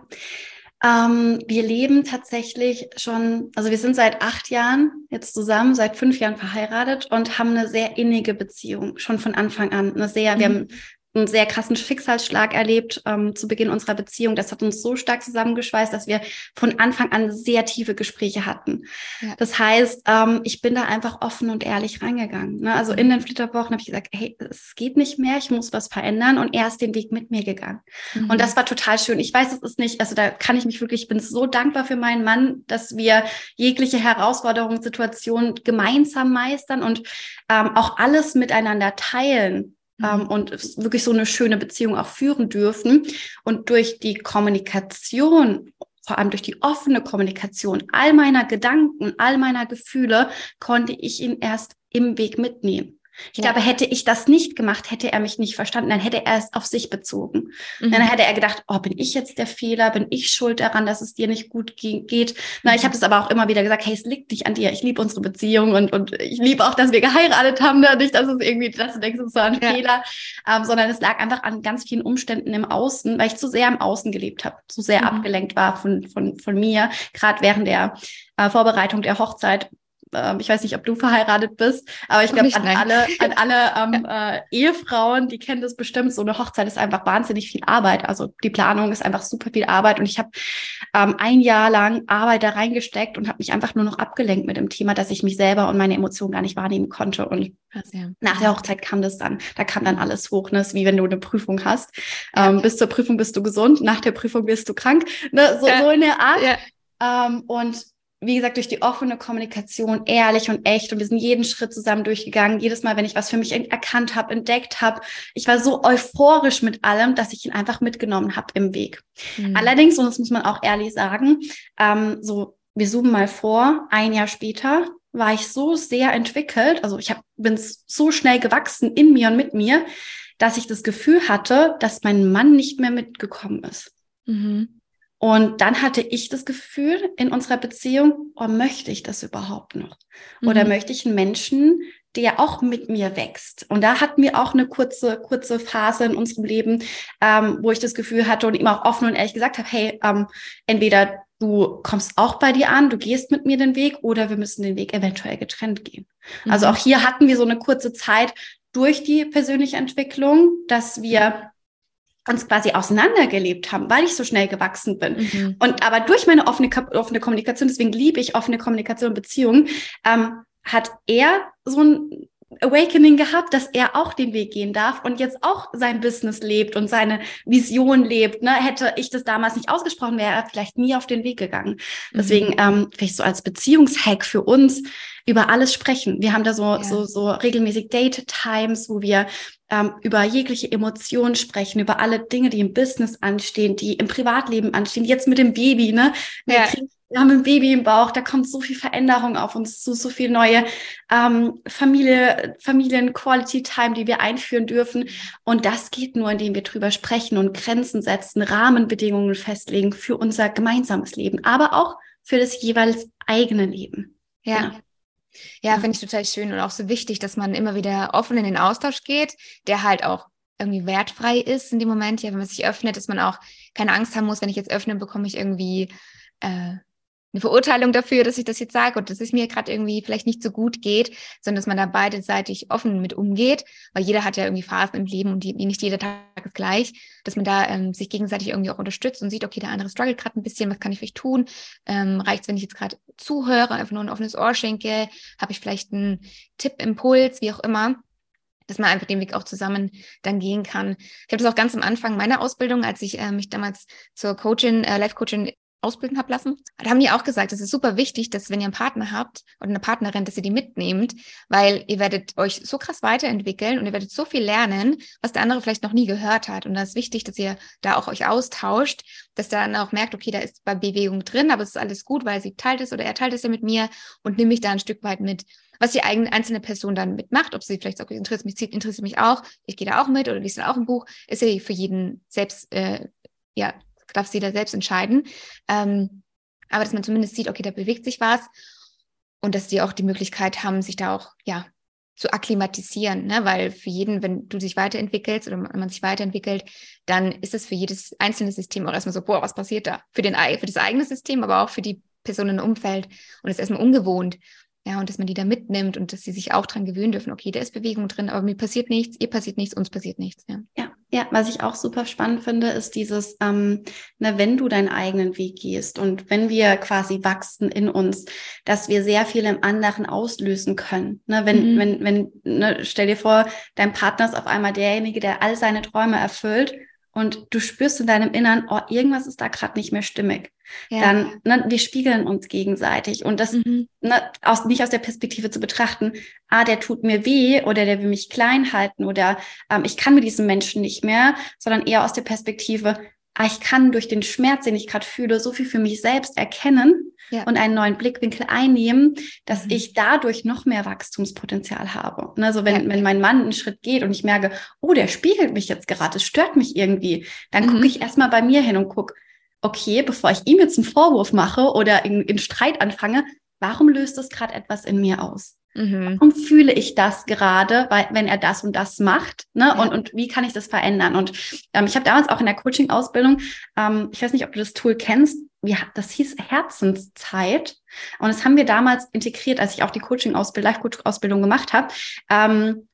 ähm, wir leben tatsächlich schon, also wir sind seit acht Jahren jetzt zusammen, seit fünf Jahren verheiratet und haben eine sehr innige Beziehung schon von Anfang an. Eine sehr, mhm. wir haben einen sehr krassen Schicksalsschlag erlebt ähm, zu Beginn unserer Beziehung. Das hat uns so stark zusammengeschweißt, dass wir von Anfang an sehr tiefe Gespräche hatten. Ja. Das heißt, ähm, ich bin da einfach offen und ehrlich reingegangen. Ne? Also in mhm. den Flitterwochen habe ich gesagt, hey, es geht nicht mehr, ich muss was verändern und er ist den Weg mit mir gegangen. Mhm. Und das war total schön. Ich weiß, es ist nicht, also da kann ich mich wirklich, ich bin so dankbar für meinen Mann, dass wir jegliche Herausforderungen, Situationen gemeinsam meistern und ähm, auch alles miteinander teilen ähm, mhm. und wirklich so eine schöne Beziehung auch führen dürfen. Und durch die Kommunikation vor allem durch die offene Kommunikation all meiner Gedanken, all meiner Gefühle, konnte ich ihn erst im Weg mitnehmen. Ich ja. glaube, hätte ich das nicht gemacht, hätte er mich nicht verstanden, dann hätte er es auf sich bezogen. Mhm. Dann hätte er gedacht, oh, bin ich jetzt der Fehler, bin ich schuld daran, dass es dir nicht gut geht. Na, ich habe das aber auch immer wieder gesagt, hey, es liegt nicht an dir. Ich liebe unsere Beziehung und, und ich liebe auch, dass wir geheiratet haben. Ne? Nicht, dass es irgendwie, dass du denkst, es so ein ja. Fehler, ähm, sondern es lag einfach an ganz vielen Umständen im Außen, weil ich zu sehr im Außen gelebt habe, zu sehr mhm. abgelenkt war von, von, von mir, gerade während der äh, Vorbereitung der Hochzeit ähm, ich weiß nicht, ob du verheiratet bist, aber ich glaube, an alle, an [LAUGHS] alle ähm, äh, Ehefrauen, die kennen das bestimmt, so eine Hochzeit ist einfach wahnsinnig viel Arbeit. Also die Planung ist einfach super viel Arbeit und ich habe ähm, ein Jahr lang Arbeit da reingesteckt und habe mich einfach nur noch abgelenkt mit dem Thema, dass ich mich selber und meine Emotionen gar nicht wahrnehmen konnte. Und ja. nach der Hochzeit kam das dann, da kam dann alles hoch, ne? ist wie wenn du eine Prüfung hast. Ähm, bis zur Prüfung bist du gesund, nach der Prüfung wirst du krank, ne? so, ja. so in der Art. Ja. Um, ähm, und wie gesagt, durch die offene Kommunikation ehrlich und echt und wir sind jeden Schritt zusammen durchgegangen. Jedes Mal, wenn ich was für mich erkannt habe, entdeckt habe, ich war so euphorisch mit allem, dass ich ihn einfach mitgenommen habe im Weg. Mhm. Allerdings, und das muss man auch ehrlich sagen, ähm, so wir zoomen mal vor, ein Jahr später war ich so sehr entwickelt, also ich hab, bin so schnell gewachsen in mir und mit mir, dass ich das Gefühl hatte, dass mein Mann nicht mehr mitgekommen ist. Mhm. Und dann hatte ich das Gefühl in unserer Beziehung, oh, möchte ich das überhaupt noch? Oder mhm. möchte ich einen Menschen, der auch mit mir wächst? Und da hatten wir auch eine kurze, kurze Phase in unserem Leben, ähm, wo ich das Gefühl hatte und ihm auch offen und ehrlich gesagt habe, hey, ähm, entweder du kommst auch bei dir an, du gehst mit mir den Weg oder wir müssen den Weg eventuell getrennt gehen. Also mhm. Also auch hier hatten wir so eine kurze Zeit durch die persönliche Entwicklung, dass wir uns quasi auseinandergelebt haben, weil ich so schnell gewachsen bin. Mhm. Und aber durch meine offene, offene Kommunikation, deswegen liebe ich offene Kommunikation und Beziehungen, ähm, hat er so ein Awakening gehabt, dass er auch den Weg gehen darf und jetzt auch sein Business lebt und seine Vision lebt. Ne? Hätte ich das damals nicht ausgesprochen, wäre er vielleicht nie auf den Weg gegangen. Deswegen mhm. ähm, vielleicht so als Beziehungshack für uns über alles sprechen. Wir haben da so, ja. so, so regelmäßig Date-Times, wo wir ähm, über jegliche Emotionen sprechen, über alle Dinge, die im Business anstehen, die im Privatleben anstehen, jetzt mit dem Baby, ne? Wir, ja. kriegen, wir haben ein Baby im Bauch, da kommt so viel Veränderung auf uns zu, so viel neue ähm, Familie, Familien-Quality-Time, die wir einführen dürfen. Und das geht nur, indem wir drüber sprechen und Grenzen setzen, Rahmenbedingungen festlegen für unser gemeinsames Leben, aber auch für das jeweils eigene Leben. Ja. Genau. Ja, finde ich total schön und auch so wichtig, dass man immer wieder offen in den Austausch geht, der halt auch irgendwie wertfrei ist in dem Moment, ja, wenn man sich öffnet, dass man auch keine Angst haben muss, wenn ich jetzt öffne, bekomme ich irgendwie äh, eine Verurteilung dafür, dass ich das jetzt sage und dass es mir gerade irgendwie vielleicht nicht so gut geht, sondern dass man da beidseitig offen mit umgeht, weil jeder hat ja irgendwie Phasen im Leben und die, nicht jeder Tag ist gleich, dass man da ähm, sich gegenseitig irgendwie auch unterstützt und sieht, okay, der andere struggelt gerade ein bisschen, was kann ich vielleicht tun? Ähm, Reicht es, wenn ich jetzt gerade zuhöre, einfach nur ein offenes Ohr schenke? Habe ich vielleicht einen Tipp, Impuls, wie auch immer? dass man einfach den Weg auch zusammen dann gehen kann. Ich habe das auch ganz am Anfang meiner Ausbildung, als ich äh, mich damals zur Coachin, äh, Life-Coachin ausbilden habe lassen. Da haben die auch gesagt, es ist super wichtig, dass wenn ihr einen Partner habt oder eine Partnerin, dass ihr die mitnehmt, weil ihr werdet euch so krass weiterentwickeln und ihr werdet so viel lernen, was der andere vielleicht noch nie gehört hat. Und da ist wichtig, dass ihr da auch euch austauscht, dass dann auch merkt, okay, da ist bei Bewegung drin, aber es ist alles gut, weil sie teilt es oder er teilt es ja mit mir und nehme mich da ein Stück weit mit. Was die eigene, einzelne Person dann mitmacht, ob sie vielleicht sagt, okay, interessiert mich, interessiert mich auch, ich gehe da auch mit oder liest dann auch ein Buch, ist ja für jeden selbst, äh, ja, darf sie da selbst entscheiden. Ähm, aber dass man zumindest sieht, okay, da bewegt sich was und dass die auch die Möglichkeit haben, sich da auch, ja, zu akklimatisieren, ne? weil für jeden, wenn du dich weiterentwickelst oder man sich weiterentwickelt, dann ist es für jedes einzelne System auch erstmal so, boah, was passiert da? Für, den, für das eigene System, aber auch für die Personen im Umfeld und es ist erstmal ungewohnt. Ja, und dass man die da mitnimmt und dass sie sich auch dran gewöhnen dürfen, okay, da ist Bewegung drin, aber mir passiert nichts, ihr passiert nichts, uns passiert nichts. Ja. ja. Ja, was ich auch super spannend finde, ist dieses, ähm, ne, wenn du deinen eigenen Weg gehst und wenn wir quasi wachsen in uns, dass wir sehr viel im anderen auslösen können. Ne, wenn, mhm. wenn, wenn, ne, stell dir vor, dein Partner ist auf einmal derjenige, der all seine Träume erfüllt und du spürst in deinem Innern, oh, irgendwas ist da gerade nicht mehr stimmig. Ja. Dann, ne, wir spiegeln uns gegenseitig und das mhm. ne, aus, nicht aus der Perspektive zu betrachten, ah, der tut mir weh oder der will mich klein halten oder ähm, ich kann mit diesem Menschen nicht mehr, sondern eher aus der Perspektive, ah, ich kann durch den Schmerz, den ich gerade fühle, so viel für mich selbst erkennen ja. und einen neuen Blickwinkel einnehmen, dass mhm. ich dadurch noch mehr Wachstumspotenzial habe. Also wenn, ja. wenn mein Mann einen Schritt geht und ich merke, oh, der spiegelt mich jetzt gerade, es stört mich irgendwie, dann mhm. gucke ich erstmal bei mir hin und gucke, okay, bevor ich ihm jetzt einen Vorwurf mache oder in, in Streit anfange, warum löst das gerade etwas in mir aus? Mhm. Warum fühle ich das gerade, weil, wenn er das und das macht? Ne? Ja. Und, und wie kann ich das verändern? Und ähm, ich habe damals auch in der Coaching-Ausbildung, ähm, ich weiß nicht, ob du das Tool kennst, ja, das hieß Herzenszeit. Und das haben wir damals integriert, als ich auch die Coaching-Ausbildung, Live-Coaching-Ausbildung gemacht habe. Ähm,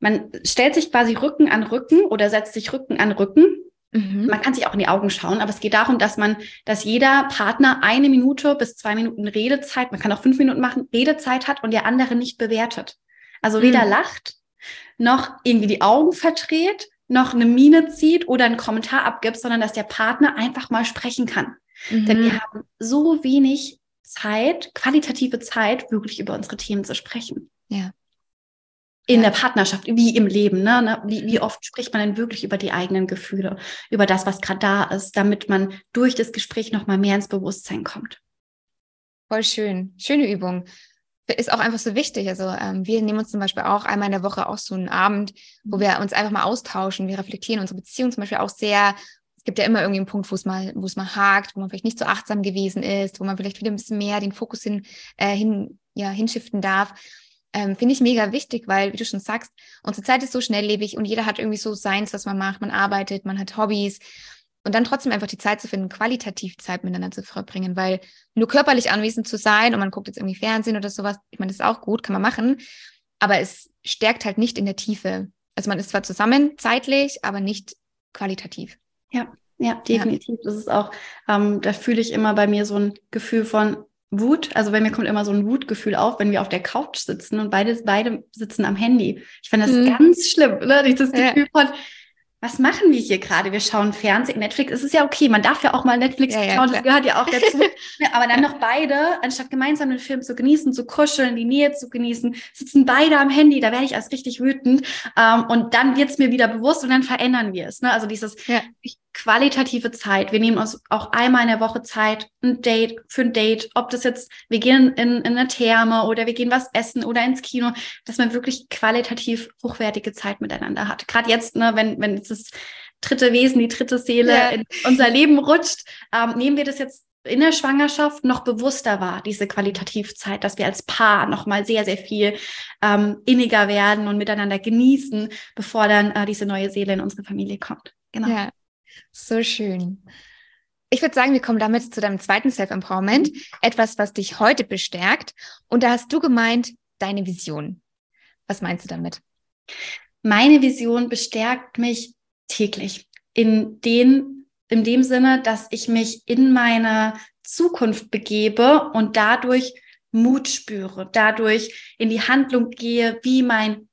man stellt sich quasi Rücken an Rücken oder setzt sich Rücken an Rücken Mhm. Man kann sich auch in die Augen schauen, aber es geht darum, dass man, dass jeder Partner eine Minute bis zwei Minuten Redezeit, man kann auch fünf Minuten machen, Redezeit hat und der andere nicht bewertet. Also mhm. weder lacht, noch irgendwie die Augen verdreht, noch eine Miene zieht oder einen Kommentar abgibt, sondern dass der Partner einfach mal sprechen kann. Mhm. Denn wir haben so wenig Zeit, qualitative Zeit, wirklich über unsere Themen zu sprechen. Ja in der Partnerschaft, wie im Leben. Ne? ne? Wie, wie oft spricht man denn wirklich über die eigenen Gefühle, über das, was gerade da ist, damit man durch das Gespräch nochmal mehr ins Bewusstsein kommt. Voll schön. Schöne Übung. Ist auch einfach so wichtig. Also ähm, wir nehmen uns zum Beispiel auch einmal in der Woche auch so einen Abend, wo wir uns einfach mal austauschen. Wir reflektieren unsere Beziehung zum Beispiel auch sehr. Es gibt ja immer irgendwie einen Punkt, wo es mal, wo es mal hakt, wo man vielleicht nicht so achtsam gewesen ist, wo man vielleicht wieder ein bisschen mehr den Fokus hin, äh, hin, ja, hinschiften darf ähm, finde ich mega wichtig, weil, wie du schon sagst, unsere Zeit ist so schnelllebig und jeder hat irgendwie so seins, was man macht. Man arbeitet, man hat Hobbys. Und dann trotzdem einfach die Zeit zu finden, qualitativ Zeit miteinander zu verbringen, weil nur körperlich anwesend zu sein und man guckt jetzt irgendwie Fernsehen oder sowas, ich meine, das ist auch gut, kann man machen, aber es stärkt halt nicht in der Tiefe. Also man ist zwar zusammen zeitlich, aber nicht qualitativ. Ja, ja, definitiv. Ja. Das ist auch, ähm, da fühle ich immer bei mir so ein Gefühl von, Wut, also bei mir kommt immer so ein Wutgefühl auf, wenn wir auf der Couch sitzen und beide, beide sitzen am Handy. Ich finde das mhm. ganz schlimm, ne? Dieses Gefühl ja. von, was machen wir hier gerade? Wir schauen Fernsehen, Netflix. Es ist ja okay, man darf ja auch mal Netflix ja, schauen, ja, das gehört ja auch dazu. [LAUGHS] Aber dann noch beide, anstatt gemeinsam den Film zu genießen, zu kuscheln, die Nähe zu genießen, sitzen beide am Handy. Da werde ich erst richtig wütend. Ähm, und dann wird es mir wieder bewusst und dann verändern wir es. Ne? Also dieses, ich qualitative Zeit. Wir nehmen uns auch einmal in der Woche Zeit, ein Date für ein Date, ob das jetzt, wir gehen in, in eine Therme oder wir gehen was essen oder ins Kino, dass man wirklich qualitativ hochwertige Zeit miteinander hat. Gerade jetzt, ne, wenn, wenn jetzt das dritte Wesen, die dritte Seele ja. in unser Leben rutscht, ähm, nehmen wir das jetzt in der Schwangerschaft noch bewusster wahr, diese Qualitativzeit, dass wir als Paar noch mal sehr, sehr viel ähm, inniger werden und miteinander genießen, bevor dann äh, diese neue Seele in unsere Familie kommt. Genau. Ja. So schön. Ich würde sagen, wir kommen damit zu deinem zweiten Self-Empowerment. Etwas, was dich heute bestärkt. Und da hast du gemeint, deine Vision. Was meinst du damit? Meine Vision bestärkt mich täglich. In, den, in dem Sinne, dass ich mich in meine Zukunft begebe und dadurch Mut spüre, dadurch in die Handlung gehe, wie mein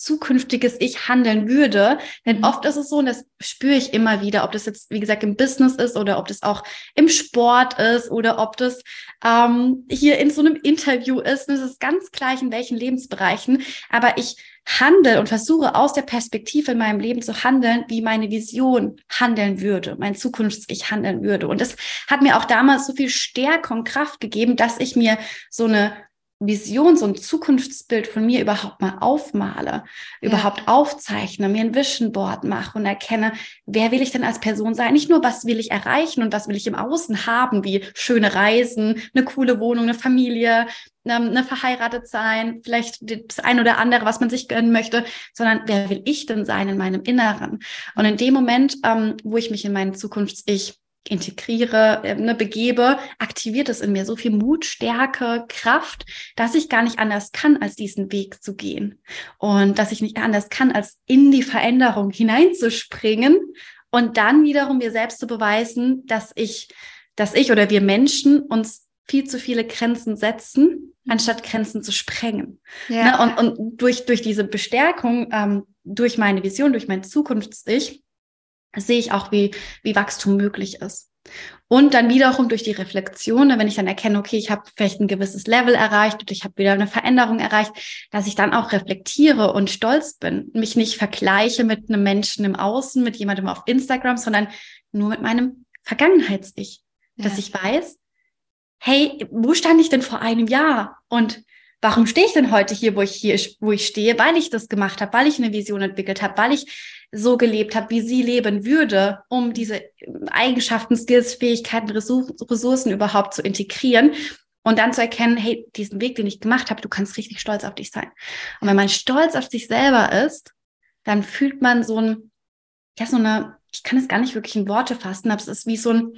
zukünftiges Ich handeln würde. Denn mhm. oft ist es so, und das spüre ich immer wieder, ob das jetzt, wie gesagt, im Business ist oder ob das auch im Sport ist oder ob das ähm, hier in so einem Interview ist. Und es ist ganz gleich, in welchen Lebensbereichen. Aber ich handle und versuche aus der Perspektive in meinem Leben zu handeln, wie meine Vision handeln würde, mein Zukunfts-Ich handeln würde. Und das hat mir auch damals so viel Stärke und Kraft gegeben, dass ich mir so eine Vision, so ein Zukunftsbild von mir überhaupt mal aufmale, ja. überhaupt aufzeichne, mir ein Vision Board mache und erkenne, wer will ich denn als Person sein? Nicht nur, was will ich erreichen und was will ich im Außen haben, wie schöne Reisen, eine coole Wohnung, eine Familie, ähm, eine verheiratet sein, vielleicht das ein oder andere, was man sich gönnen möchte, sondern wer will ich denn sein in meinem Inneren? Und in dem Moment, ähm, wo ich mich in meinen Zukunfts-Ich integriere, äh, ne, begebe, aktiviert es in mir so viel Mut, Stärke, Kraft, dass ich gar nicht anders kann, als diesen Weg zu gehen. Und dass ich nicht anders kann, als in die Veränderung hineinzuspringen und dann wiederum mir selbst zu beweisen, dass ich, dass ich oder wir Menschen uns viel zu viele Grenzen setzen, anstatt Grenzen zu sprengen. Ja. Ne? Und, und durch, durch diese Bestärkung, ähm, durch meine Vision, durch mein Zukunfts-Ich, sehe ich auch, wie, wie Wachstum möglich ist. Und dann wiederum durch die Reflexion, ne, wenn ich dann erkenne, okay, ich habe vielleicht ein gewisses Level erreicht und ich habe wieder eine Veränderung erreicht, dass ich dann auch reflektiere und stolz bin, mich nicht vergleiche mit einem Menschen im Außen, mit jemandem auf Instagram, sondern nur mit meinem Vergangenheits-Ich. Ja. Dass ich weiß, hey, wo stand ich denn vor einem Jahr? Und warum stehe ich denn heute hier, wo ich hier, wo ich stehe? Weil ich das gemacht habe, weil ich eine Vision entwickelt habe, weil ich so gelebt habe, wie sie leben würde, um diese Eigenschaften, Skills, Fähigkeiten, Ressourcen überhaupt zu integrieren und dann zu erkennen, hey, diesen Weg, den ich gemacht habe, du kannst richtig stolz auf dich sein. Und wenn man stolz auf sich selber ist, dann fühlt man so ein, ja, so eine, ich kann es gar nicht wirklich in Worte fassen, aber es ist wie so ein,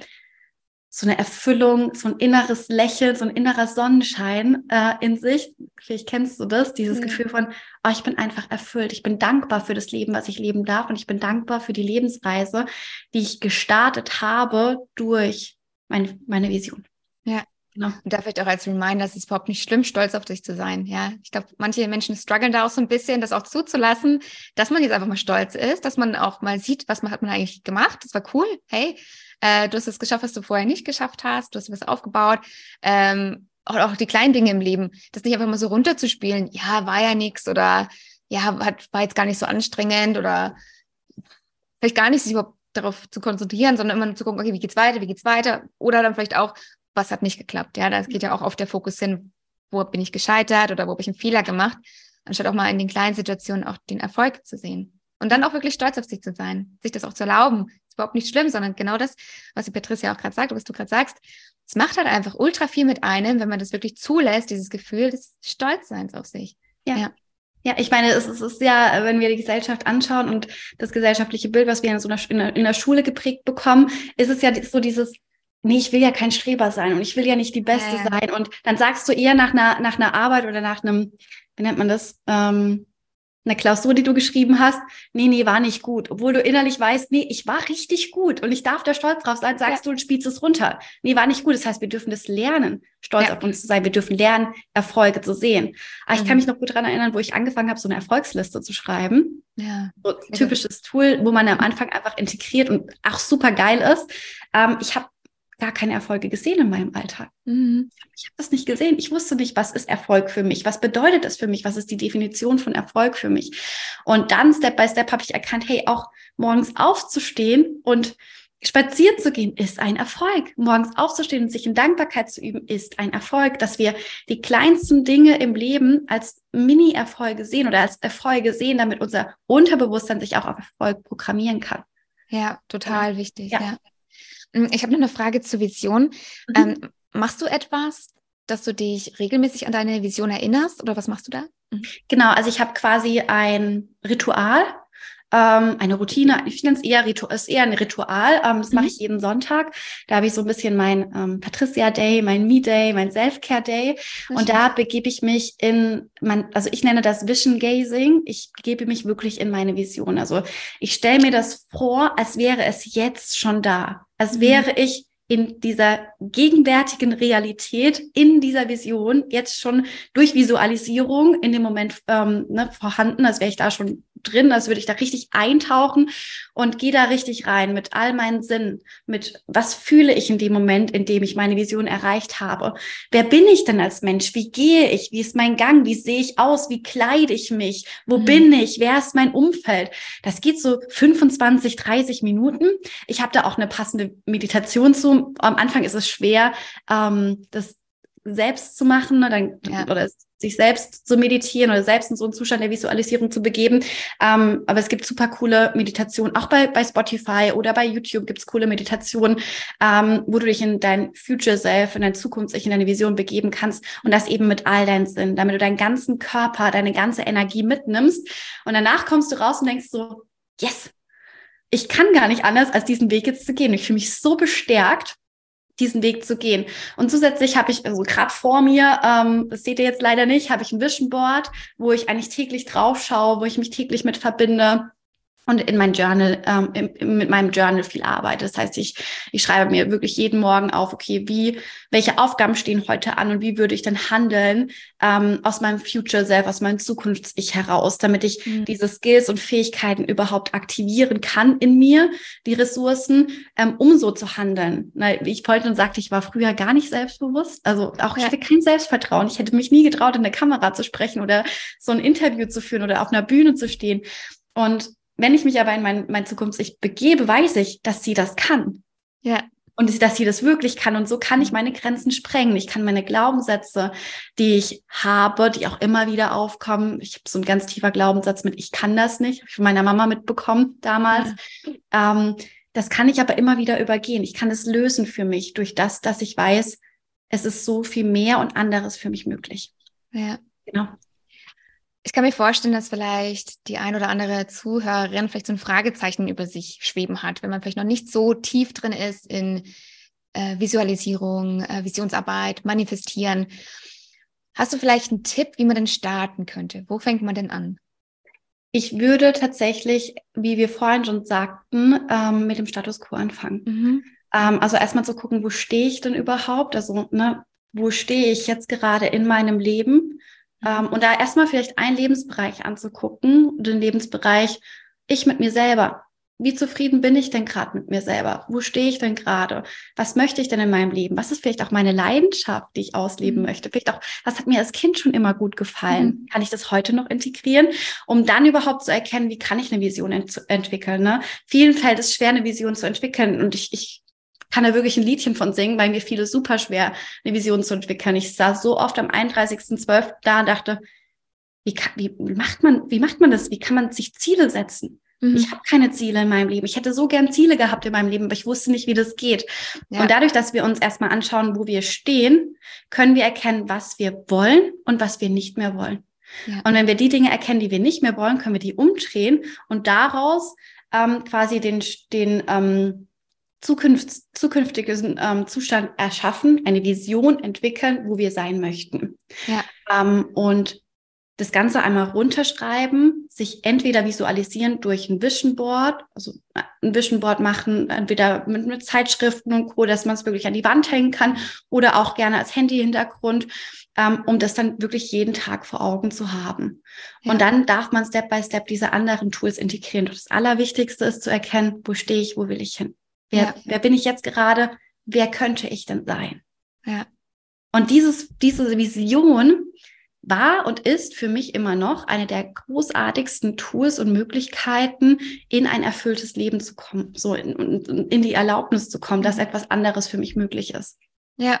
so eine Erfüllung, so ein inneres Lächeln, so ein innerer Sonnenschein äh, in sich. Vielleicht kennst du das, dieses ja. Gefühl von, oh, ich bin einfach erfüllt. Ich bin dankbar für das Leben, was ich leben darf. Und ich bin dankbar für die Lebensreise, die ich gestartet habe durch meine, meine Vision. Ja. Genau. Und da vielleicht auch als Reminder, es ist überhaupt nicht schlimm, stolz auf dich zu sein. Ja, ich glaube, manche Menschen strugglen da auch so ein bisschen, das auch zuzulassen, dass man jetzt einfach mal stolz ist, dass man auch mal sieht, was man hat man eigentlich gemacht. Das war cool. Hey, äh, du hast es geschafft, was du vorher nicht geschafft hast. Du hast was aufgebaut. Ähm, und auch die kleinen Dinge im Leben. Das nicht einfach mal so runterzuspielen. Ja, war ja nichts oder ja, hat, war jetzt gar nicht so anstrengend oder vielleicht gar nicht sich überhaupt darauf zu konzentrieren, sondern immer nur zu gucken, okay, wie geht's weiter, wie geht's weiter? Oder dann vielleicht auch, was hat nicht geklappt? Ja, da geht ja auch auf der Fokus hin, wo bin ich gescheitert oder wo habe ich einen Fehler gemacht, anstatt auch mal in den kleinen Situationen auch den Erfolg zu sehen. Und dann auch wirklich stolz auf sich zu sein, sich das auch zu erlauben. Ist überhaupt nicht schlimm, sondern genau das, was die Patricia auch gerade sagt, was du gerade sagst. Es macht halt einfach ultra viel mit einem, wenn man das wirklich zulässt, dieses Gefühl des Stolzseins auf sich. Ja. ja. Ja, ich meine, es, es ist ja, wenn wir die Gesellschaft anschauen und das gesellschaftliche Bild, was wir in so einer, in der, in der Schule geprägt bekommen, ist es ja so dieses, nee, ich will ja kein Streber sein und ich will ja nicht die Beste ja. sein. Und dann sagst du eher nach einer, nach einer Arbeit oder nach einem, wie nennt man das, ähm, eine Klausur, die du geschrieben hast, nee, nee, war nicht gut. Obwohl du innerlich weißt, nee, ich war richtig gut und ich darf da stolz drauf sein, sagst ja. du und spielst es runter. Nee, war nicht gut. Das heißt, wir dürfen das lernen, stolz ja. auf uns zu sein. Wir dürfen lernen, Erfolge zu sehen. Aber mhm. ich kann mhm. mich noch gut daran erinnern, wo ich angefangen habe, so eine Erfolgsliste zu schreiben. Ja. So typisches Tool, wo man am Anfang einfach integriert und auch super geil ist. Ähm, ich habe gar keine Erfolge gesehen in meinem Alltag. Mhm. Ich habe das nicht gesehen. Ich wusste nicht, was ist Erfolg für mich? Was bedeutet es für mich? Was ist die Definition von Erfolg für mich? Und dann Step by Step habe ich erkannt, hey, auch morgens aufzustehen und spazieren zu gehen ist ein Erfolg. Morgens aufzustehen und sich in Dankbarkeit zu üben ist ein Erfolg, dass wir die kleinsten Dinge im Leben als Mini-Erfolge sehen oder als Erfolge sehen, damit unser Unterbewusstsein sich auch auf Erfolg programmieren kann. Ja, total wichtig. ja. ja. Hm, ich habe noch eine Frage zur Vision. Mhm. Ähm, machst du etwas, dass du dich regelmäßig an deine Vision erinnerst oder was machst du da? Mhm. Genau, also ich habe quasi ein Ritual, ähm, eine Routine. Ich nenne es eher, ist eher ein Ritual. Ähm, das mhm. mache ich jeden Sonntag. Da habe ich so ein bisschen mein ähm, Patricia Day, mein Me Day, mein Self-Care Day. Das und da begebe ich mich in, mein, also ich nenne das Vision Gazing. Ich begebe mich wirklich in meine Vision. Also ich stelle mir das vor, als wäre es jetzt schon da. Als mhm. wäre ich in dieser gegenwärtigen Realität, in dieser Vision jetzt schon durch Visualisierung in dem Moment ähm, ne, vorhanden, als wäre ich da schon drin, als würde ich da richtig eintauchen und gehe da richtig rein mit all meinen Sinnen, mit was fühle ich in dem Moment, in dem ich meine Vision erreicht habe. Wer bin ich denn als Mensch? Wie gehe ich? Wie ist mein Gang? Wie sehe ich aus? Wie kleide ich mich? Wo mhm. bin ich? Wer ist mein Umfeld? Das geht so 25, 30 Minuten. Ich habe da auch eine passende Meditation zu. Am Anfang ist es schwer, ähm, das selbst zu machen ne, dann, ja. oder sich selbst zu meditieren oder selbst in so einen Zustand der Visualisierung zu begeben. Ähm, aber es gibt super coole Meditationen, auch bei, bei Spotify oder bei YouTube gibt es coole Meditationen, ähm, wo du dich in dein Future Self, in dein Zukunft, in deine Vision begeben kannst und das eben mit all deinen Sinn, damit du deinen ganzen Körper, deine ganze Energie mitnimmst und danach kommst du raus und denkst so, yes, ich kann gar nicht anders, als diesen Weg jetzt zu gehen. Ich fühle mich so bestärkt, diesen Weg zu gehen. Und zusätzlich habe ich, also gerade vor mir, ähm, das seht ihr jetzt leider nicht, habe ich ein Vision Board, wo ich eigentlich täglich drauf schaue, wo ich mich täglich mit verbinde und in mein Journal, ähm, im, mit meinem Journal viel arbeite. Das heißt, ich, ich schreibe mir wirklich jeden Morgen auf, okay, wie, welche Aufgaben stehen heute an und wie würde ich denn handeln ähm, aus meinem Future Self, aus meinem Zukunfts-Ich heraus, damit ich mhm. diese Skills und Fähigkeiten überhaupt aktivieren kann in mir, die Ressourcen, ähm, um so zu handeln. Na, wie ich vorhin sagte, ich war früher gar nicht selbstbewusst. Also auch ich hatte kein Selbstvertrauen. Ich hätte mich nie getraut, in der Kamera zu sprechen oder so ein Interview zu führen oder auf einer Bühne zu stehen. Und wenn ich mich aber in mein, mein Zukunfts-Ich begebe, weiß ich, dass sie das kann. Ja. Und dass sie das wirklich kann. Und so kann ich meine Grenzen sprengen. Ich kann meine Glaubenssätze, die ich habe, die auch immer wieder aufkommen. Ich habe so ein ganz tiefer Glaubenssatz mit, ich kann das nicht. Habe ich von meiner Mama mitbekommen damals. Ja. Ähm, das kann ich aber immer wieder übergehen. Ich kann es lösen für mich durch das, dass ich weiß, es ist so viel mehr und anderes für mich möglich. Ja. Genau. Ich kann mir vorstellen, dass vielleicht die ein oder andere Zuhörerin vielleicht so ein Fragezeichen über sich schweben hat, wenn man vielleicht noch nicht so tief drin ist in äh, Visualisierung, äh, Visionsarbeit, Manifestieren. Hast du vielleicht einen Tipp, wie man denn starten könnte? Wo fängt man denn an? Ich würde tatsächlich, wie wir vorhin schon sagten, ähm, mit dem Status quo anfangen. Mhm. Ähm, also erstmal zu gucken, wo stehe ich denn überhaupt? Also, ne, wo stehe ich jetzt gerade in meinem Leben? Ähm, und da erstmal vielleicht einen Lebensbereich anzugucken, den Lebensbereich ich mit mir selber. Wie zufrieden bin ich denn gerade mit mir selber? Wo stehe ich denn gerade? Was möchte ich denn in meinem Leben? Was ist vielleicht auch meine Leidenschaft, die ich ausleben mhm. möchte? Vielleicht auch, was hat mir als Kind schon immer gut gefallen? Mhm. Kann ich das heute noch integrieren, um dann überhaupt zu erkennen, wie kann ich eine Vision ent entwickeln? Ne? Vielen fällt es schwer, eine Vision zu entwickeln. Und ich, ich kann da wirklich ein Liedchen von singen, weil mir fiel es super schwer, eine Vision zu entwickeln. Ich saß so oft am 31.12. da und dachte, wie, kann, wie, macht man, wie macht man das? Wie kann man sich Ziele setzen? Mhm. Ich habe keine Ziele in meinem Leben. Ich hätte so gern Ziele gehabt in meinem Leben, aber ich wusste nicht, wie das geht. Ja. Und dadurch, dass wir uns erstmal anschauen, wo wir stehen, können wir erkennen, was wir wollen und was wir nicht mehr wollen. Ja. Und wenn wir die Dinge erkennen, die wir nicht mehr wollen, können wir die umdrehen und daraus ähm, quasi den, den ähm, zukünft, zukünftigen ähm, Zustand erschaffen, eine Vision entwickeln, wo wir sein möchten. Ja. Ähm, und das Ganze einmal runterschreiben, sich entweder visualisieren durch ein Vision Board, also äh, ein Vision Board machen, entweder mit, mit Zeitschriften und Co., dass man es wirklich an die Wand hängen kann oder auch gerne als Handy-Hintergrund, ähm, um das dann wirklich jeden Tag vor Augen zu haben. Ja. Und dann darf man Step by Step diese anderen Tools integrieren. Und das Allerwichtigste ist zu erkennen, wo stehe ich, wo will ich hin. Wer, ja. wer bin ich jetzt gerade? Wer könnte ich denn sein? Ja. Und dieses, diese Vision war und ist für mich immer noch eine der großartigsten Tools und Möglichkeiten, in ein erfülltes Leben zu kommen, so in, in die Erlaubnis zu kommen, dass etwas anderes für mich möglich ist. Ja.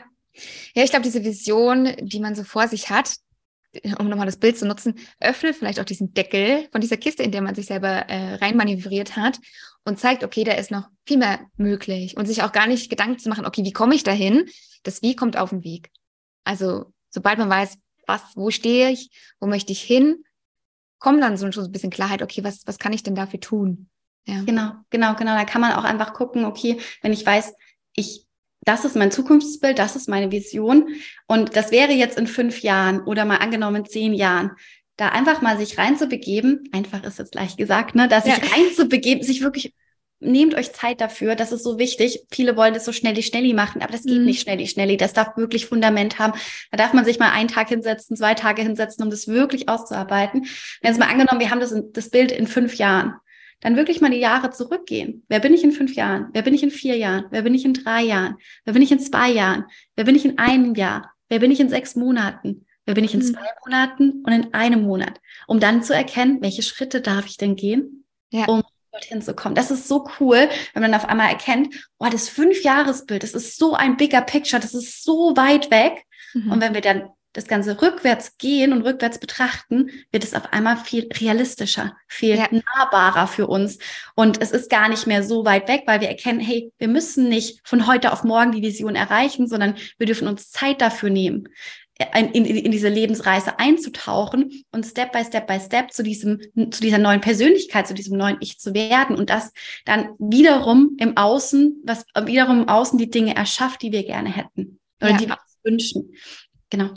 Ja, ich glaube, diese Vision, die man so vor sich hat, um nochmal das Bild zu nutzen, öffnet vielleicht auch diesen Deckel von dieser Kiste, in der man sich selber äh, reinmanövriert hat und zeigt, okay, da ist noch viel mehr möglich und sich auch gar nicht Gedanken zu machen, okay, wie komme ich dahin? Das Wie kommt auf den Weg. Also sobald man weiß, was, wo stehe ich, wo möchte ich hin, kommt dann so ein bisschen Klarheit, okay, was, was kann ich denn dafür tun? Ja. Genau, genau, genau. Da kann man auch einfach gucken, okay, wenn ich weiß, ich das ist mein Zukunftsbild, das ist meine Vision. Und das wäre jetzt in fünf Jahren oder mal angenommen in zehn Jahren. Da einfach mal sich reinzubegeben, einfach ist jetzt leicht gesagt, ne, dass ja. sich reinzubegeben, sich wirklich, nehmt euch Zeit dafür, das ist so wichtig. Viele wollen das so schnell die Schnelli machen, aber das geht mhm. nicht schnell die Schnelli. Das darf wirklich Fundament haben. Da darf man sich mal einen Tag hinsetzen, zwei Tage hinsetzen, um das wirklich auszuarbeiten. Jetzt mal angenommen, wir haben das, das Bild in fünf Jahren dann wirklich mal die Jahre zurückgehen. Wer bin ich in fünf Jahren? Wer bin ich in vier Jahren? Wer bin ich in drei Jahren? Wer bin ich in zwei Jahren? Wer bin ich in einem Jahr? Wer bin ich in sechs Monaten? Wer bin ich in mhm. zwei Monaten und in einem Monat? Um dann zu erkennen, welche Schritte darf ich denn gehen, ja. um dorthin zu kommen. Das ist so cool, wenn man auf einmal erkennt, oh, das Fünfjahresbild, das ist so ein bigger Picture, das ist so weit weg. Mhm. Und wenn wir dann das Ganze rückwärts gehen und rückwärts betrachten, wird es auf einmal viel realistischer, viel ja. nahbarer für uns. Und es ist gar nicht mehr so weit weg, weil wir erkennen, hey, wir müssen nicht von heute auf morgen die Vision erreichen, sondern wir dürfen uns Zeit dafür nehmen. In, in, in diese Lebensreise einzutauchen und Step by Step by Step zu diesem, zu dieser neuen Persönlichkeit, zu diesem neuen Ich zu werden und das dann wiederum im Außen, was wiederum im Außen die Dinge erschafft, die wir gerne hätten oder ja. die wir uns wünschen. Genau.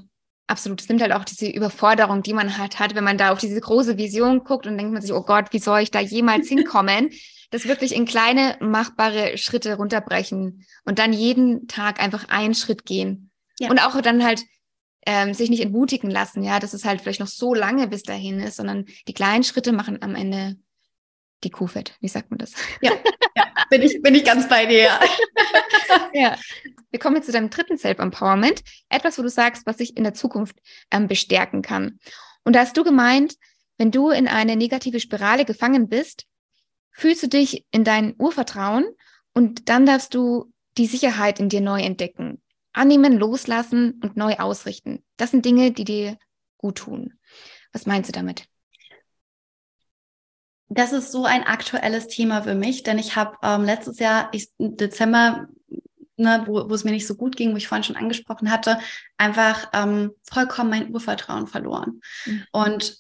Absolut. Es nimmt halt auch diese Überforderung, die man halt hat, wenn man da auf diese große Vision guckt und denkt man sich, oh Gott, wie soll ich da jemals [LAUGHS] hinkommen? das wirklich in kleine, machbare Schritte runterbrechen und dann jeden Tag einfach einen Schritt gehen. Ja. Und auch dann halt ähm, sich nicht entmutigen lassen, ja, dass es halt vielleicht noch so lange bis dahin ist, sondern die kleinen Schritte machen am Ende die Kuh fett. Wie sagt man das? [LAUGHS] Ja, ja bin, ich, bin ich ganz bei dir. [LAUGHS] ja. Wir kommen jetzt zu deinem dritten Self-Empowerment. Etwas, wo du sagst, was sich in der Zukunft ähm, bestärken kann. Und da hast du gemeint, wenn du in eine negative Spirale gefangen bist, fühlst du dich in dein Urvertrauen und dann darfst du die Sicherheit in dir neu entdecken. Annehmen, loslassen und neu ausrichten. Das sind Dinge, die dir gut tun. Was meinst du damit? Das ist so ein aktuelles Thema für mich, denn ich habe ähm, letztes Jahr, ich, Dezember, ne, wo, wo es mir nicht so gut ging, wo ich vorhin schon angesprochen hatte, einfach ähm, vollkommen mein Urvertrauen verloren. Mhm. Und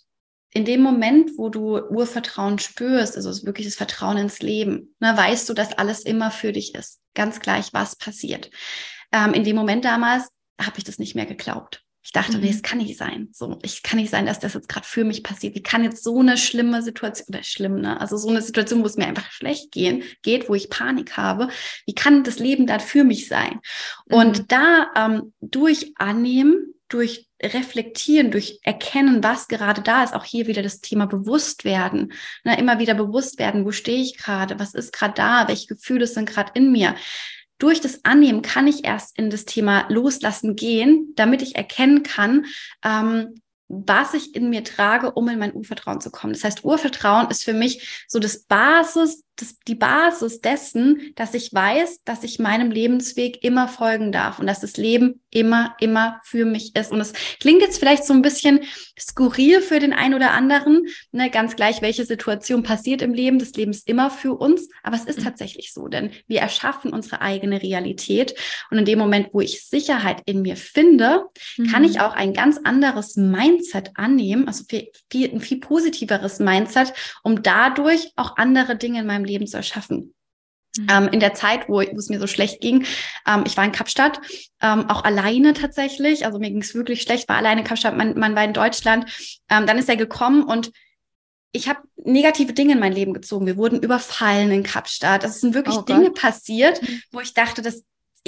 in dem Moment, wo du Urvertrauen spürst, also wirklich das Vertrauen ins Leben, ne, weißt du, dass alles immer für dich ist. Ganz gleich, was passiert ähm, in dem Moment damals habe ich das nicht mehr geglaubt. Ich dachte, mhm. nee, es kann nicht sein. So, ich kann nicht sein, dass das jetzt gerade für mich passiert. Wie kann jetzt so eine schlimme Situation, oder schlimm, ne? Also so eine Situation, wo es mir einfach schlecht gehen, geht, wo ich Panik habe. Wie kann das Leben dann für mich sein? Mhm. Und da ähm, durch Annehmen, durch Reflektieren, durch Erkennen, was gerade da ist, auch hier wieder das Thema Bewusstwerden. Ne? Immer wieder bewusst werden, wo stehe ich gerade, was ist gerade da, welche Gefühle sind gerade in mir durch das Annehmen kann ich erst in das Thema Loslassen gehen, damit ich erkennen kann, ähm, was ich in mir trage, um in mein Urvertrauen zu kommen. Das heißt, Urvertrauen ist für mich so das Basis, das, die Basis dessen, dass ich weiß, dass ich meinem Lebensweg immer folgen darf und dass das Leben immer, immer für mich ist. Und es klingt jetzt vielleicht so ein bisschen skurril für den einen oder anderen, ne, ganz gleich, welche Situation passiert im Leben. Das Leben ist immer für uns, aber es ist mhm. tatsächlich so, denn wir erschaffen unsere eigene Realität. Und in dem Moment, wo ich Sicherheit in mir finde, mhm. kann ich auch ein ganz anderes Mindset annehmen, also viel, viel, ein viel positiveres Mindset, um dadurch auch andere Dinge in meinem Leben zu erschaffen. Mhm. Ähm, in der Zeit, wo, wo, es mir so schlecht ging, ähm, ich war in Kapstadt, ähm, auch alleine tatsächlich, also mir ging es wirklich schlecht, war alleine in Kapstadt, man, man war in Deutschland, ähm, dann ist er gekommen und ich habe negative Dinge in mein Leben gezogen. Wir wurden überfallen in Kapstadt. Es sind wirklich oh Dinge passiert, mhm. wo ich dachte, das,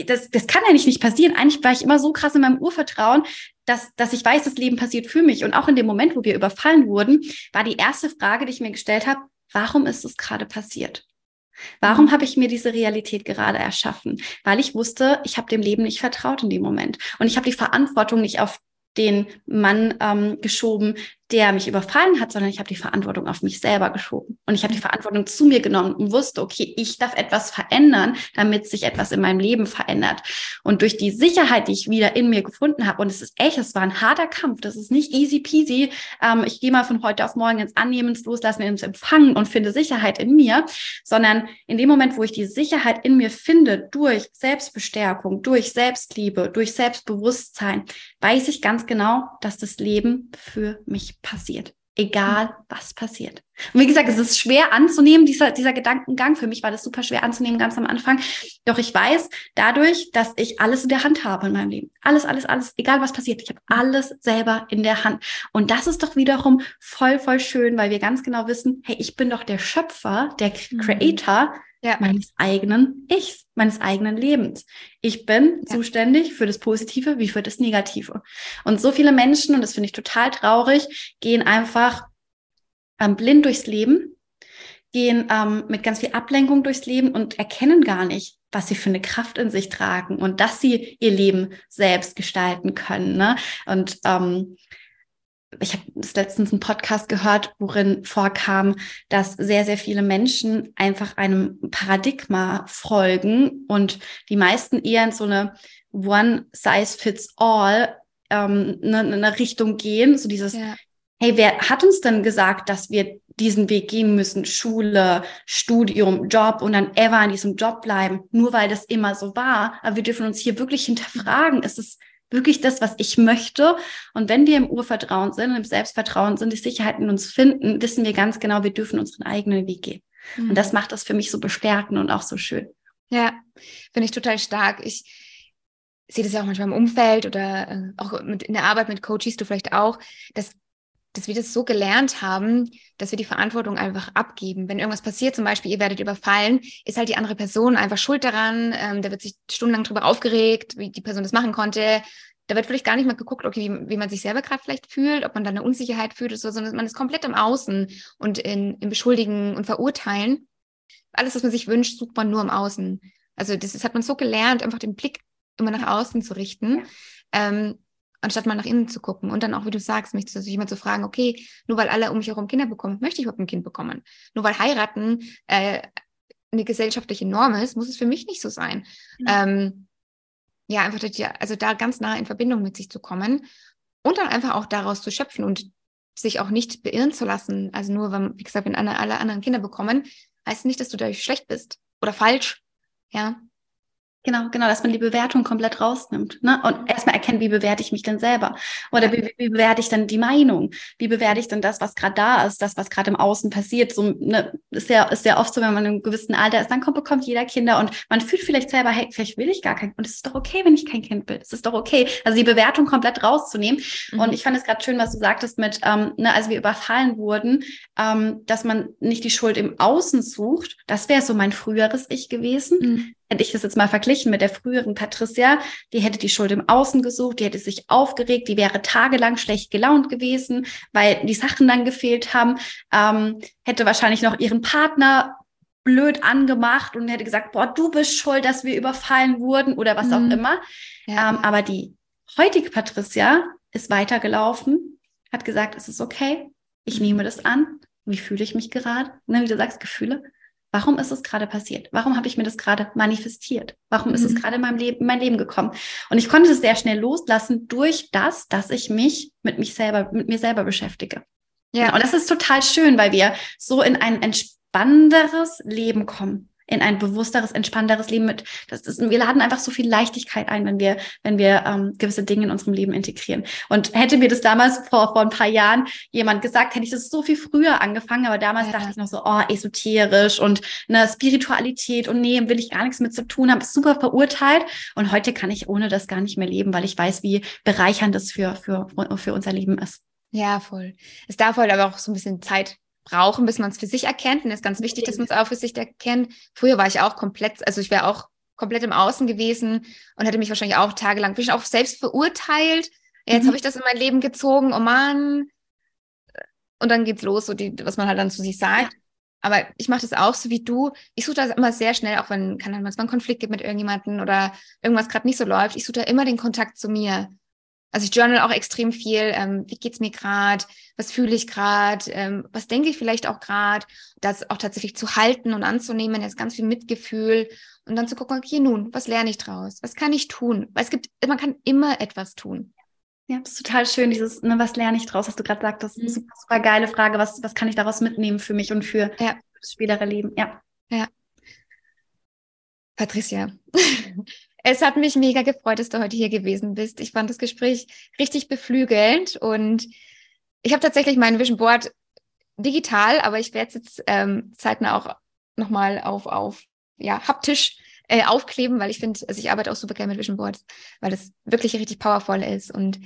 das, das kann eigentlich nicht passieren. Eigentlich war ich immer so krass in meinem Urvertrauen, dass, dass ich weiß, das Leben passiert für mich. Und auch in dem Moment, wo wir überfallen wurden, war die erste Frage, die ich mir gestellt habe, warum ist es gerade passiert? Warum mhm. habe ich mir diese Realität gerade erschaffen? Weil ich wusste, ich habe dem Leben nicht vertraut in dem Moment. Und ich habe die Verantwortung nicht auf den Mann ähm, geschoben, der mich überfallen hat, sondern ich habe die Verantwortung auf mich selber geschoben. Und ich habe die Verantwortung zu mir genommen und wusste, okay, ich darf etwas verändern, damit sich etwas in meinem Leben verändert. Und durch die Sicherheit, die ich wieder in mir gefunden habe, und es ist echt, es war ein harter Kampf, das ist nicht easy peasy, ähm, ich gehe mal von heute auf morgen ins Annehmen, ins Loslassen, ins Empfangen und finde Sicherheit in mir, sondern in dem Moment, wo ich die Sicherheit in mir finde, durch Selbstbestärkung, durch Selbstliebe, durch Selbstbewusstsein, weiß ich ganz genau, dass das Leben für mich passiert. Egal, was passiert. Und wie gesagt, es ist schwer anzunehmen, dieser, dieser Gedankengang. Für mich war das super schwer anzunehmen, ganz am Anfang. Doch ich weiß dadurch, dass ich alles in der Hand habe in meinem Leben. Alles, alles, alles, egal was passiert. Ich habe alles selber in der Hand. Und das ist doch wiederum voll, voll schön, weil wir ganz genau wissen, hey, ich bin doch der Schöpfer, der mhm. Ja. meines eigenen Ichs, meines eigenen Lebens. Ich bin ja. zuständig für das Positive wie für das Negative. Und so viele Menschen, und das finde ich total traurig, gehen einfach ähm, blind durchs Leben, gehen ähm, mit ganz viel Ablenkung durchs Leben und erkennen gar nicht, was sie für eine Kraft in sich tragen und dass sie ihr Leben selbst gestalten können. Ne? Und ähm, ich habe letztens einen Podcast gehört, worin vorkam, dass sehr, sehr viele Menschen einfach einem Paradigma folgen und die meisten eher in so eine One-Size-Fits-All ähm, eine, eine Richtung gehen, so dieses, ja. hey, wer hat uns denn gesagt, dass wir diesen Weg gehen müssen, Schule, Studium, Job und dann ever in diesem Job bleiben, nur weil das immer so war. Aber wir dürfen uns hier wirklich hinterfragen, ist es wirklich das, was ich möchte? Und wenn wir im Urvertrauen sind, im Selbstvertrauen sind, die Sicherheit in uns finden, wissen wir ganz genau, wir dürfen unseren eigenen Weg gehen. Mhm. Und das macht das für mich so bestärkend und auch so schön. Ja, finde ich total stark. Ich sehe das ja auch manchmal im Umfeld oder äh, auch mit, in der Arbeit mit Coaches, du vielleicht auch, dass dass wir das so gelernt haben, dass wir die Verantwortung einfach abgeben. Wenn irgendwas passiert, zum Beispiel, ihr werdet überfallen, ist halt die andere Person einfach schuld daran. Ähm, da wird sich stundenlang drüber aufgeregt, wie die Person das machen konnte. Da wird vielleicht gar nicht mal geguckt, okay, wie, wie man sich selber gerade vielleicht fühlt, ob man da eine Unsicherheit fühlt oder so, sondern man ist komplett im Außen und in, im Beschuldigen und Verurteilen. Alles, was man sich wünscht, sucht man nur im Außen. Also das, das hat man so gelernt, einfach den Blick immer nach außen zu richten. Ja. Ähm, anstatt mal nach innen zu gucken. Und dann auch, wie du sagst, mich sich immer zu fragen, okay, nur weil alle um mich herum Kinder bekommen, möchte ich überhaupt ein Kind bekommen. Nur weil heiraten äh, eine gesellschaftliche Norm ist, muss es für mich nicht so sein. Ja, ähm, ja einfach, also da ganz nah in Verbindung mit sich zu kommen und dann einfach auch daraus zu schöpfen und sich auch nicht beirren zu lassen. Also nur, wenn, wie gesagt, wenn alle, alle anderen Kinder bekommen, heißt nicht, dass du dadurch schlecht bist oder falsch. Ja, Genau, genau, dass man die Bewertung komplett rausnimmt. Ne? Und erstmal erkennt, wie bewerte ich mich denn selber? Oder wie, wie bewerte ich denn die Meinung? Wie bewerte ich denn das, was gerade da ist, das, was gerade im Außen passiert? So, ne, ist ja, ist ja oft so, wenn man in einem gewissen Alter ist, dann kommt, bekommt jeder Kinder und man fühlt vielleicht selber, hey, vielleicht will ich gar kein, und es ist doch okay, wenn ich kein Kind will. Es ist doch okay. Also die Bewertung komplett rauszunehmen. Mhm. Und ich fand es gerade schön, was du sagtest mit, ähm, ne, als wir überfallen wurden, ähm, dass man nicht die Schuld im Außen sucht. Das wäre so mein früheres Ich gewesen. Mhm hätte ich das jetzt mal verglichen mit der früheren Patricia, die hätte die Schuld im Außen gesucht, die hätte sich aufgeregt, die wäre tagelang schlecht gelaunt gewesen, weil die Sachen dann gefehlt haben, ähm, hätte wahrscheinlich noch ihren Partner blöd angemacht und hätte gesagt, boah, du bist schuld, dass wir überfallen wurden oder was mhm. auch immer. Ja. Ähm, aber die heutige Patricia ist weitergelaufen, hat gesagt, es ist okay, ich nehme das an. Wie fühle ich mich gerade? Ne, wie du sagst, Gefühle. Warum ist es gerade passiert? Warum habe ich mir das gerade manifestiert? Warum mhm. ist es mhm. gerade in meinem Leben, in mein Leben gekommen? Und ich konnte es sehr schnell loslassen durch das, dass ich mich mit mich selber, mit mir selber beschäftige. Ja. Und das ist total schön, weil wir so in ein entspannenderes Leben kommen in ein bewussteres, entspannteres Leben mit. Das ist, wir laden einfach so viel Leichtigkeit ein, wenn wir, wenn wir ähm, gewisse Dinge in unserem Leben integrieren. Und hätte mir das damals [LAUGHS] vor, vor ein paar Jahren jemand gesagt, hätte ich das so viel früher angefangen, aber damals ja. dachte ich noch so, oh, esoterisch und eine Spiritualität und nee, will ich gar nichts mit zu tun haben, ist super verurteilt. Und heute kann ich ohne das gar nicht mehr leben, weil ich weiß, wie bereichernd das für, für, für unser Leben ist. Ja, voll. Es darf halt aber auch so ein bisschen Zeit brauchen, bis man es für sich erkennt. Und es ist ganz wichtig, dass man es auch für sich erkennt. Früher war ich auch komplett, also ich wäre auch komplett im Außen gewesen und hätte mich wahrscheinlich auch tagelang ich auch selbst verurteilt. Jetzt mhm. habe ich das in mein Leben gezogen, oh Mann. Und dann geht's los, so die, was man halt dann zu sich sagt. Ja. Aber ich mache das auch so wie du. Ich suche das immer sehr schnell, auch wenn kann es mal einen Konflikt gibt mit irgendjemandem oder irgendwas gerade nicht so läuft. Ich suche da immer den Kontakt zu mir. Also ich journal auch extrem viel, ähm, wie geht's mir gerade, was fühle ich gerade, ähm, was denke ich vielleicht auch gerade, das auch tatsächlich zu halten und anzunehmen, jetzt ganz viel Mitgefühl und dann zu gucken, okay, nun, was lerne ich draus, was kann ich tun? Weil es gibt, man kann immer etwas tun. Ja, das ist total schön, dieses, ne, was lerne ich draus, was du gerade sagst, das ist eine mhm. super, super geile Frage, was, was kann ich daraus mitnehmen für mich und für ja. das spätere Leben, ja. Ja. Patricia, [LAUGHS] Es hat mich mega gefreut, dass du heute hier gewesen bist. Ich fand das Gespräch richtig beflügelnd und ich habe tatsächlich mein Vision Board digital, aber ich werde es jetzt ähm, zeitnah auch nochmal auf, auf ja, haptisch äh, aufkleben, weil ich finde, also ich arbeite auch super gerne mit Vision Boards, weil das wirklich richtig powervoll ist und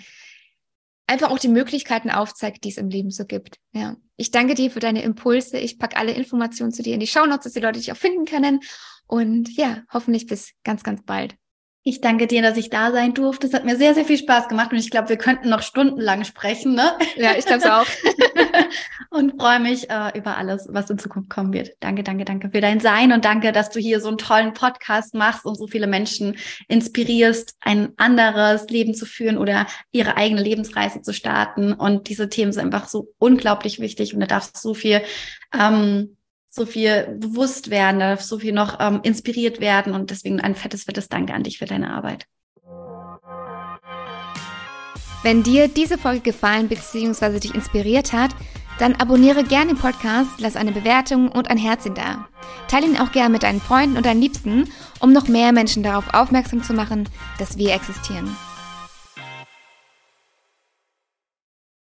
einfach auch die Möglichkeiten aufzeigt, die es im Leben so gibt. Ja. Ich danke dir für deine Impulse. Ich packe alle Informationen zu dir in die Show Notes, dass die Leute dich auch finden können. Und ja, hoffentlich bis ganz, ganz bald. Ich danke dir, dass ich da sein durfte. Es hat mir sehr, sehr viel Spaß gemacht und ich glaube, wir könnten noch stundenlang sprechen. Ne? Ja, ich glaube es auch. [LAUGHS] und freue mich äh, über alles, was in Zukunft kommen wird. Danke, danke, danke für dein Sein und danke, dass du hier so einen tollen Podcast machst und so viele Menschen inspirierst, ein anderes Leben zu führen oder ihre eigene Lebensreise zu starten. Und diese Themen sind einfach so unglaublich wichtig und da darf so viel ähm, so viel bewusst werden, so viel noch ähm, inspiriert werden und deswegen ein fettes, fettes Danke an dich für deine Arbeit. Wenn dir diese Folge gefallen bzw. dich inspiriert hat, dann abonniere gerne den Podcast, lass eine Bewertung und ein Herzchen da. Teile ihn auch gerne mit deinen Freunden und deinen Liebsten, um noch mehr Menschen darauf aufmerksam zu machen, dass wir existieren.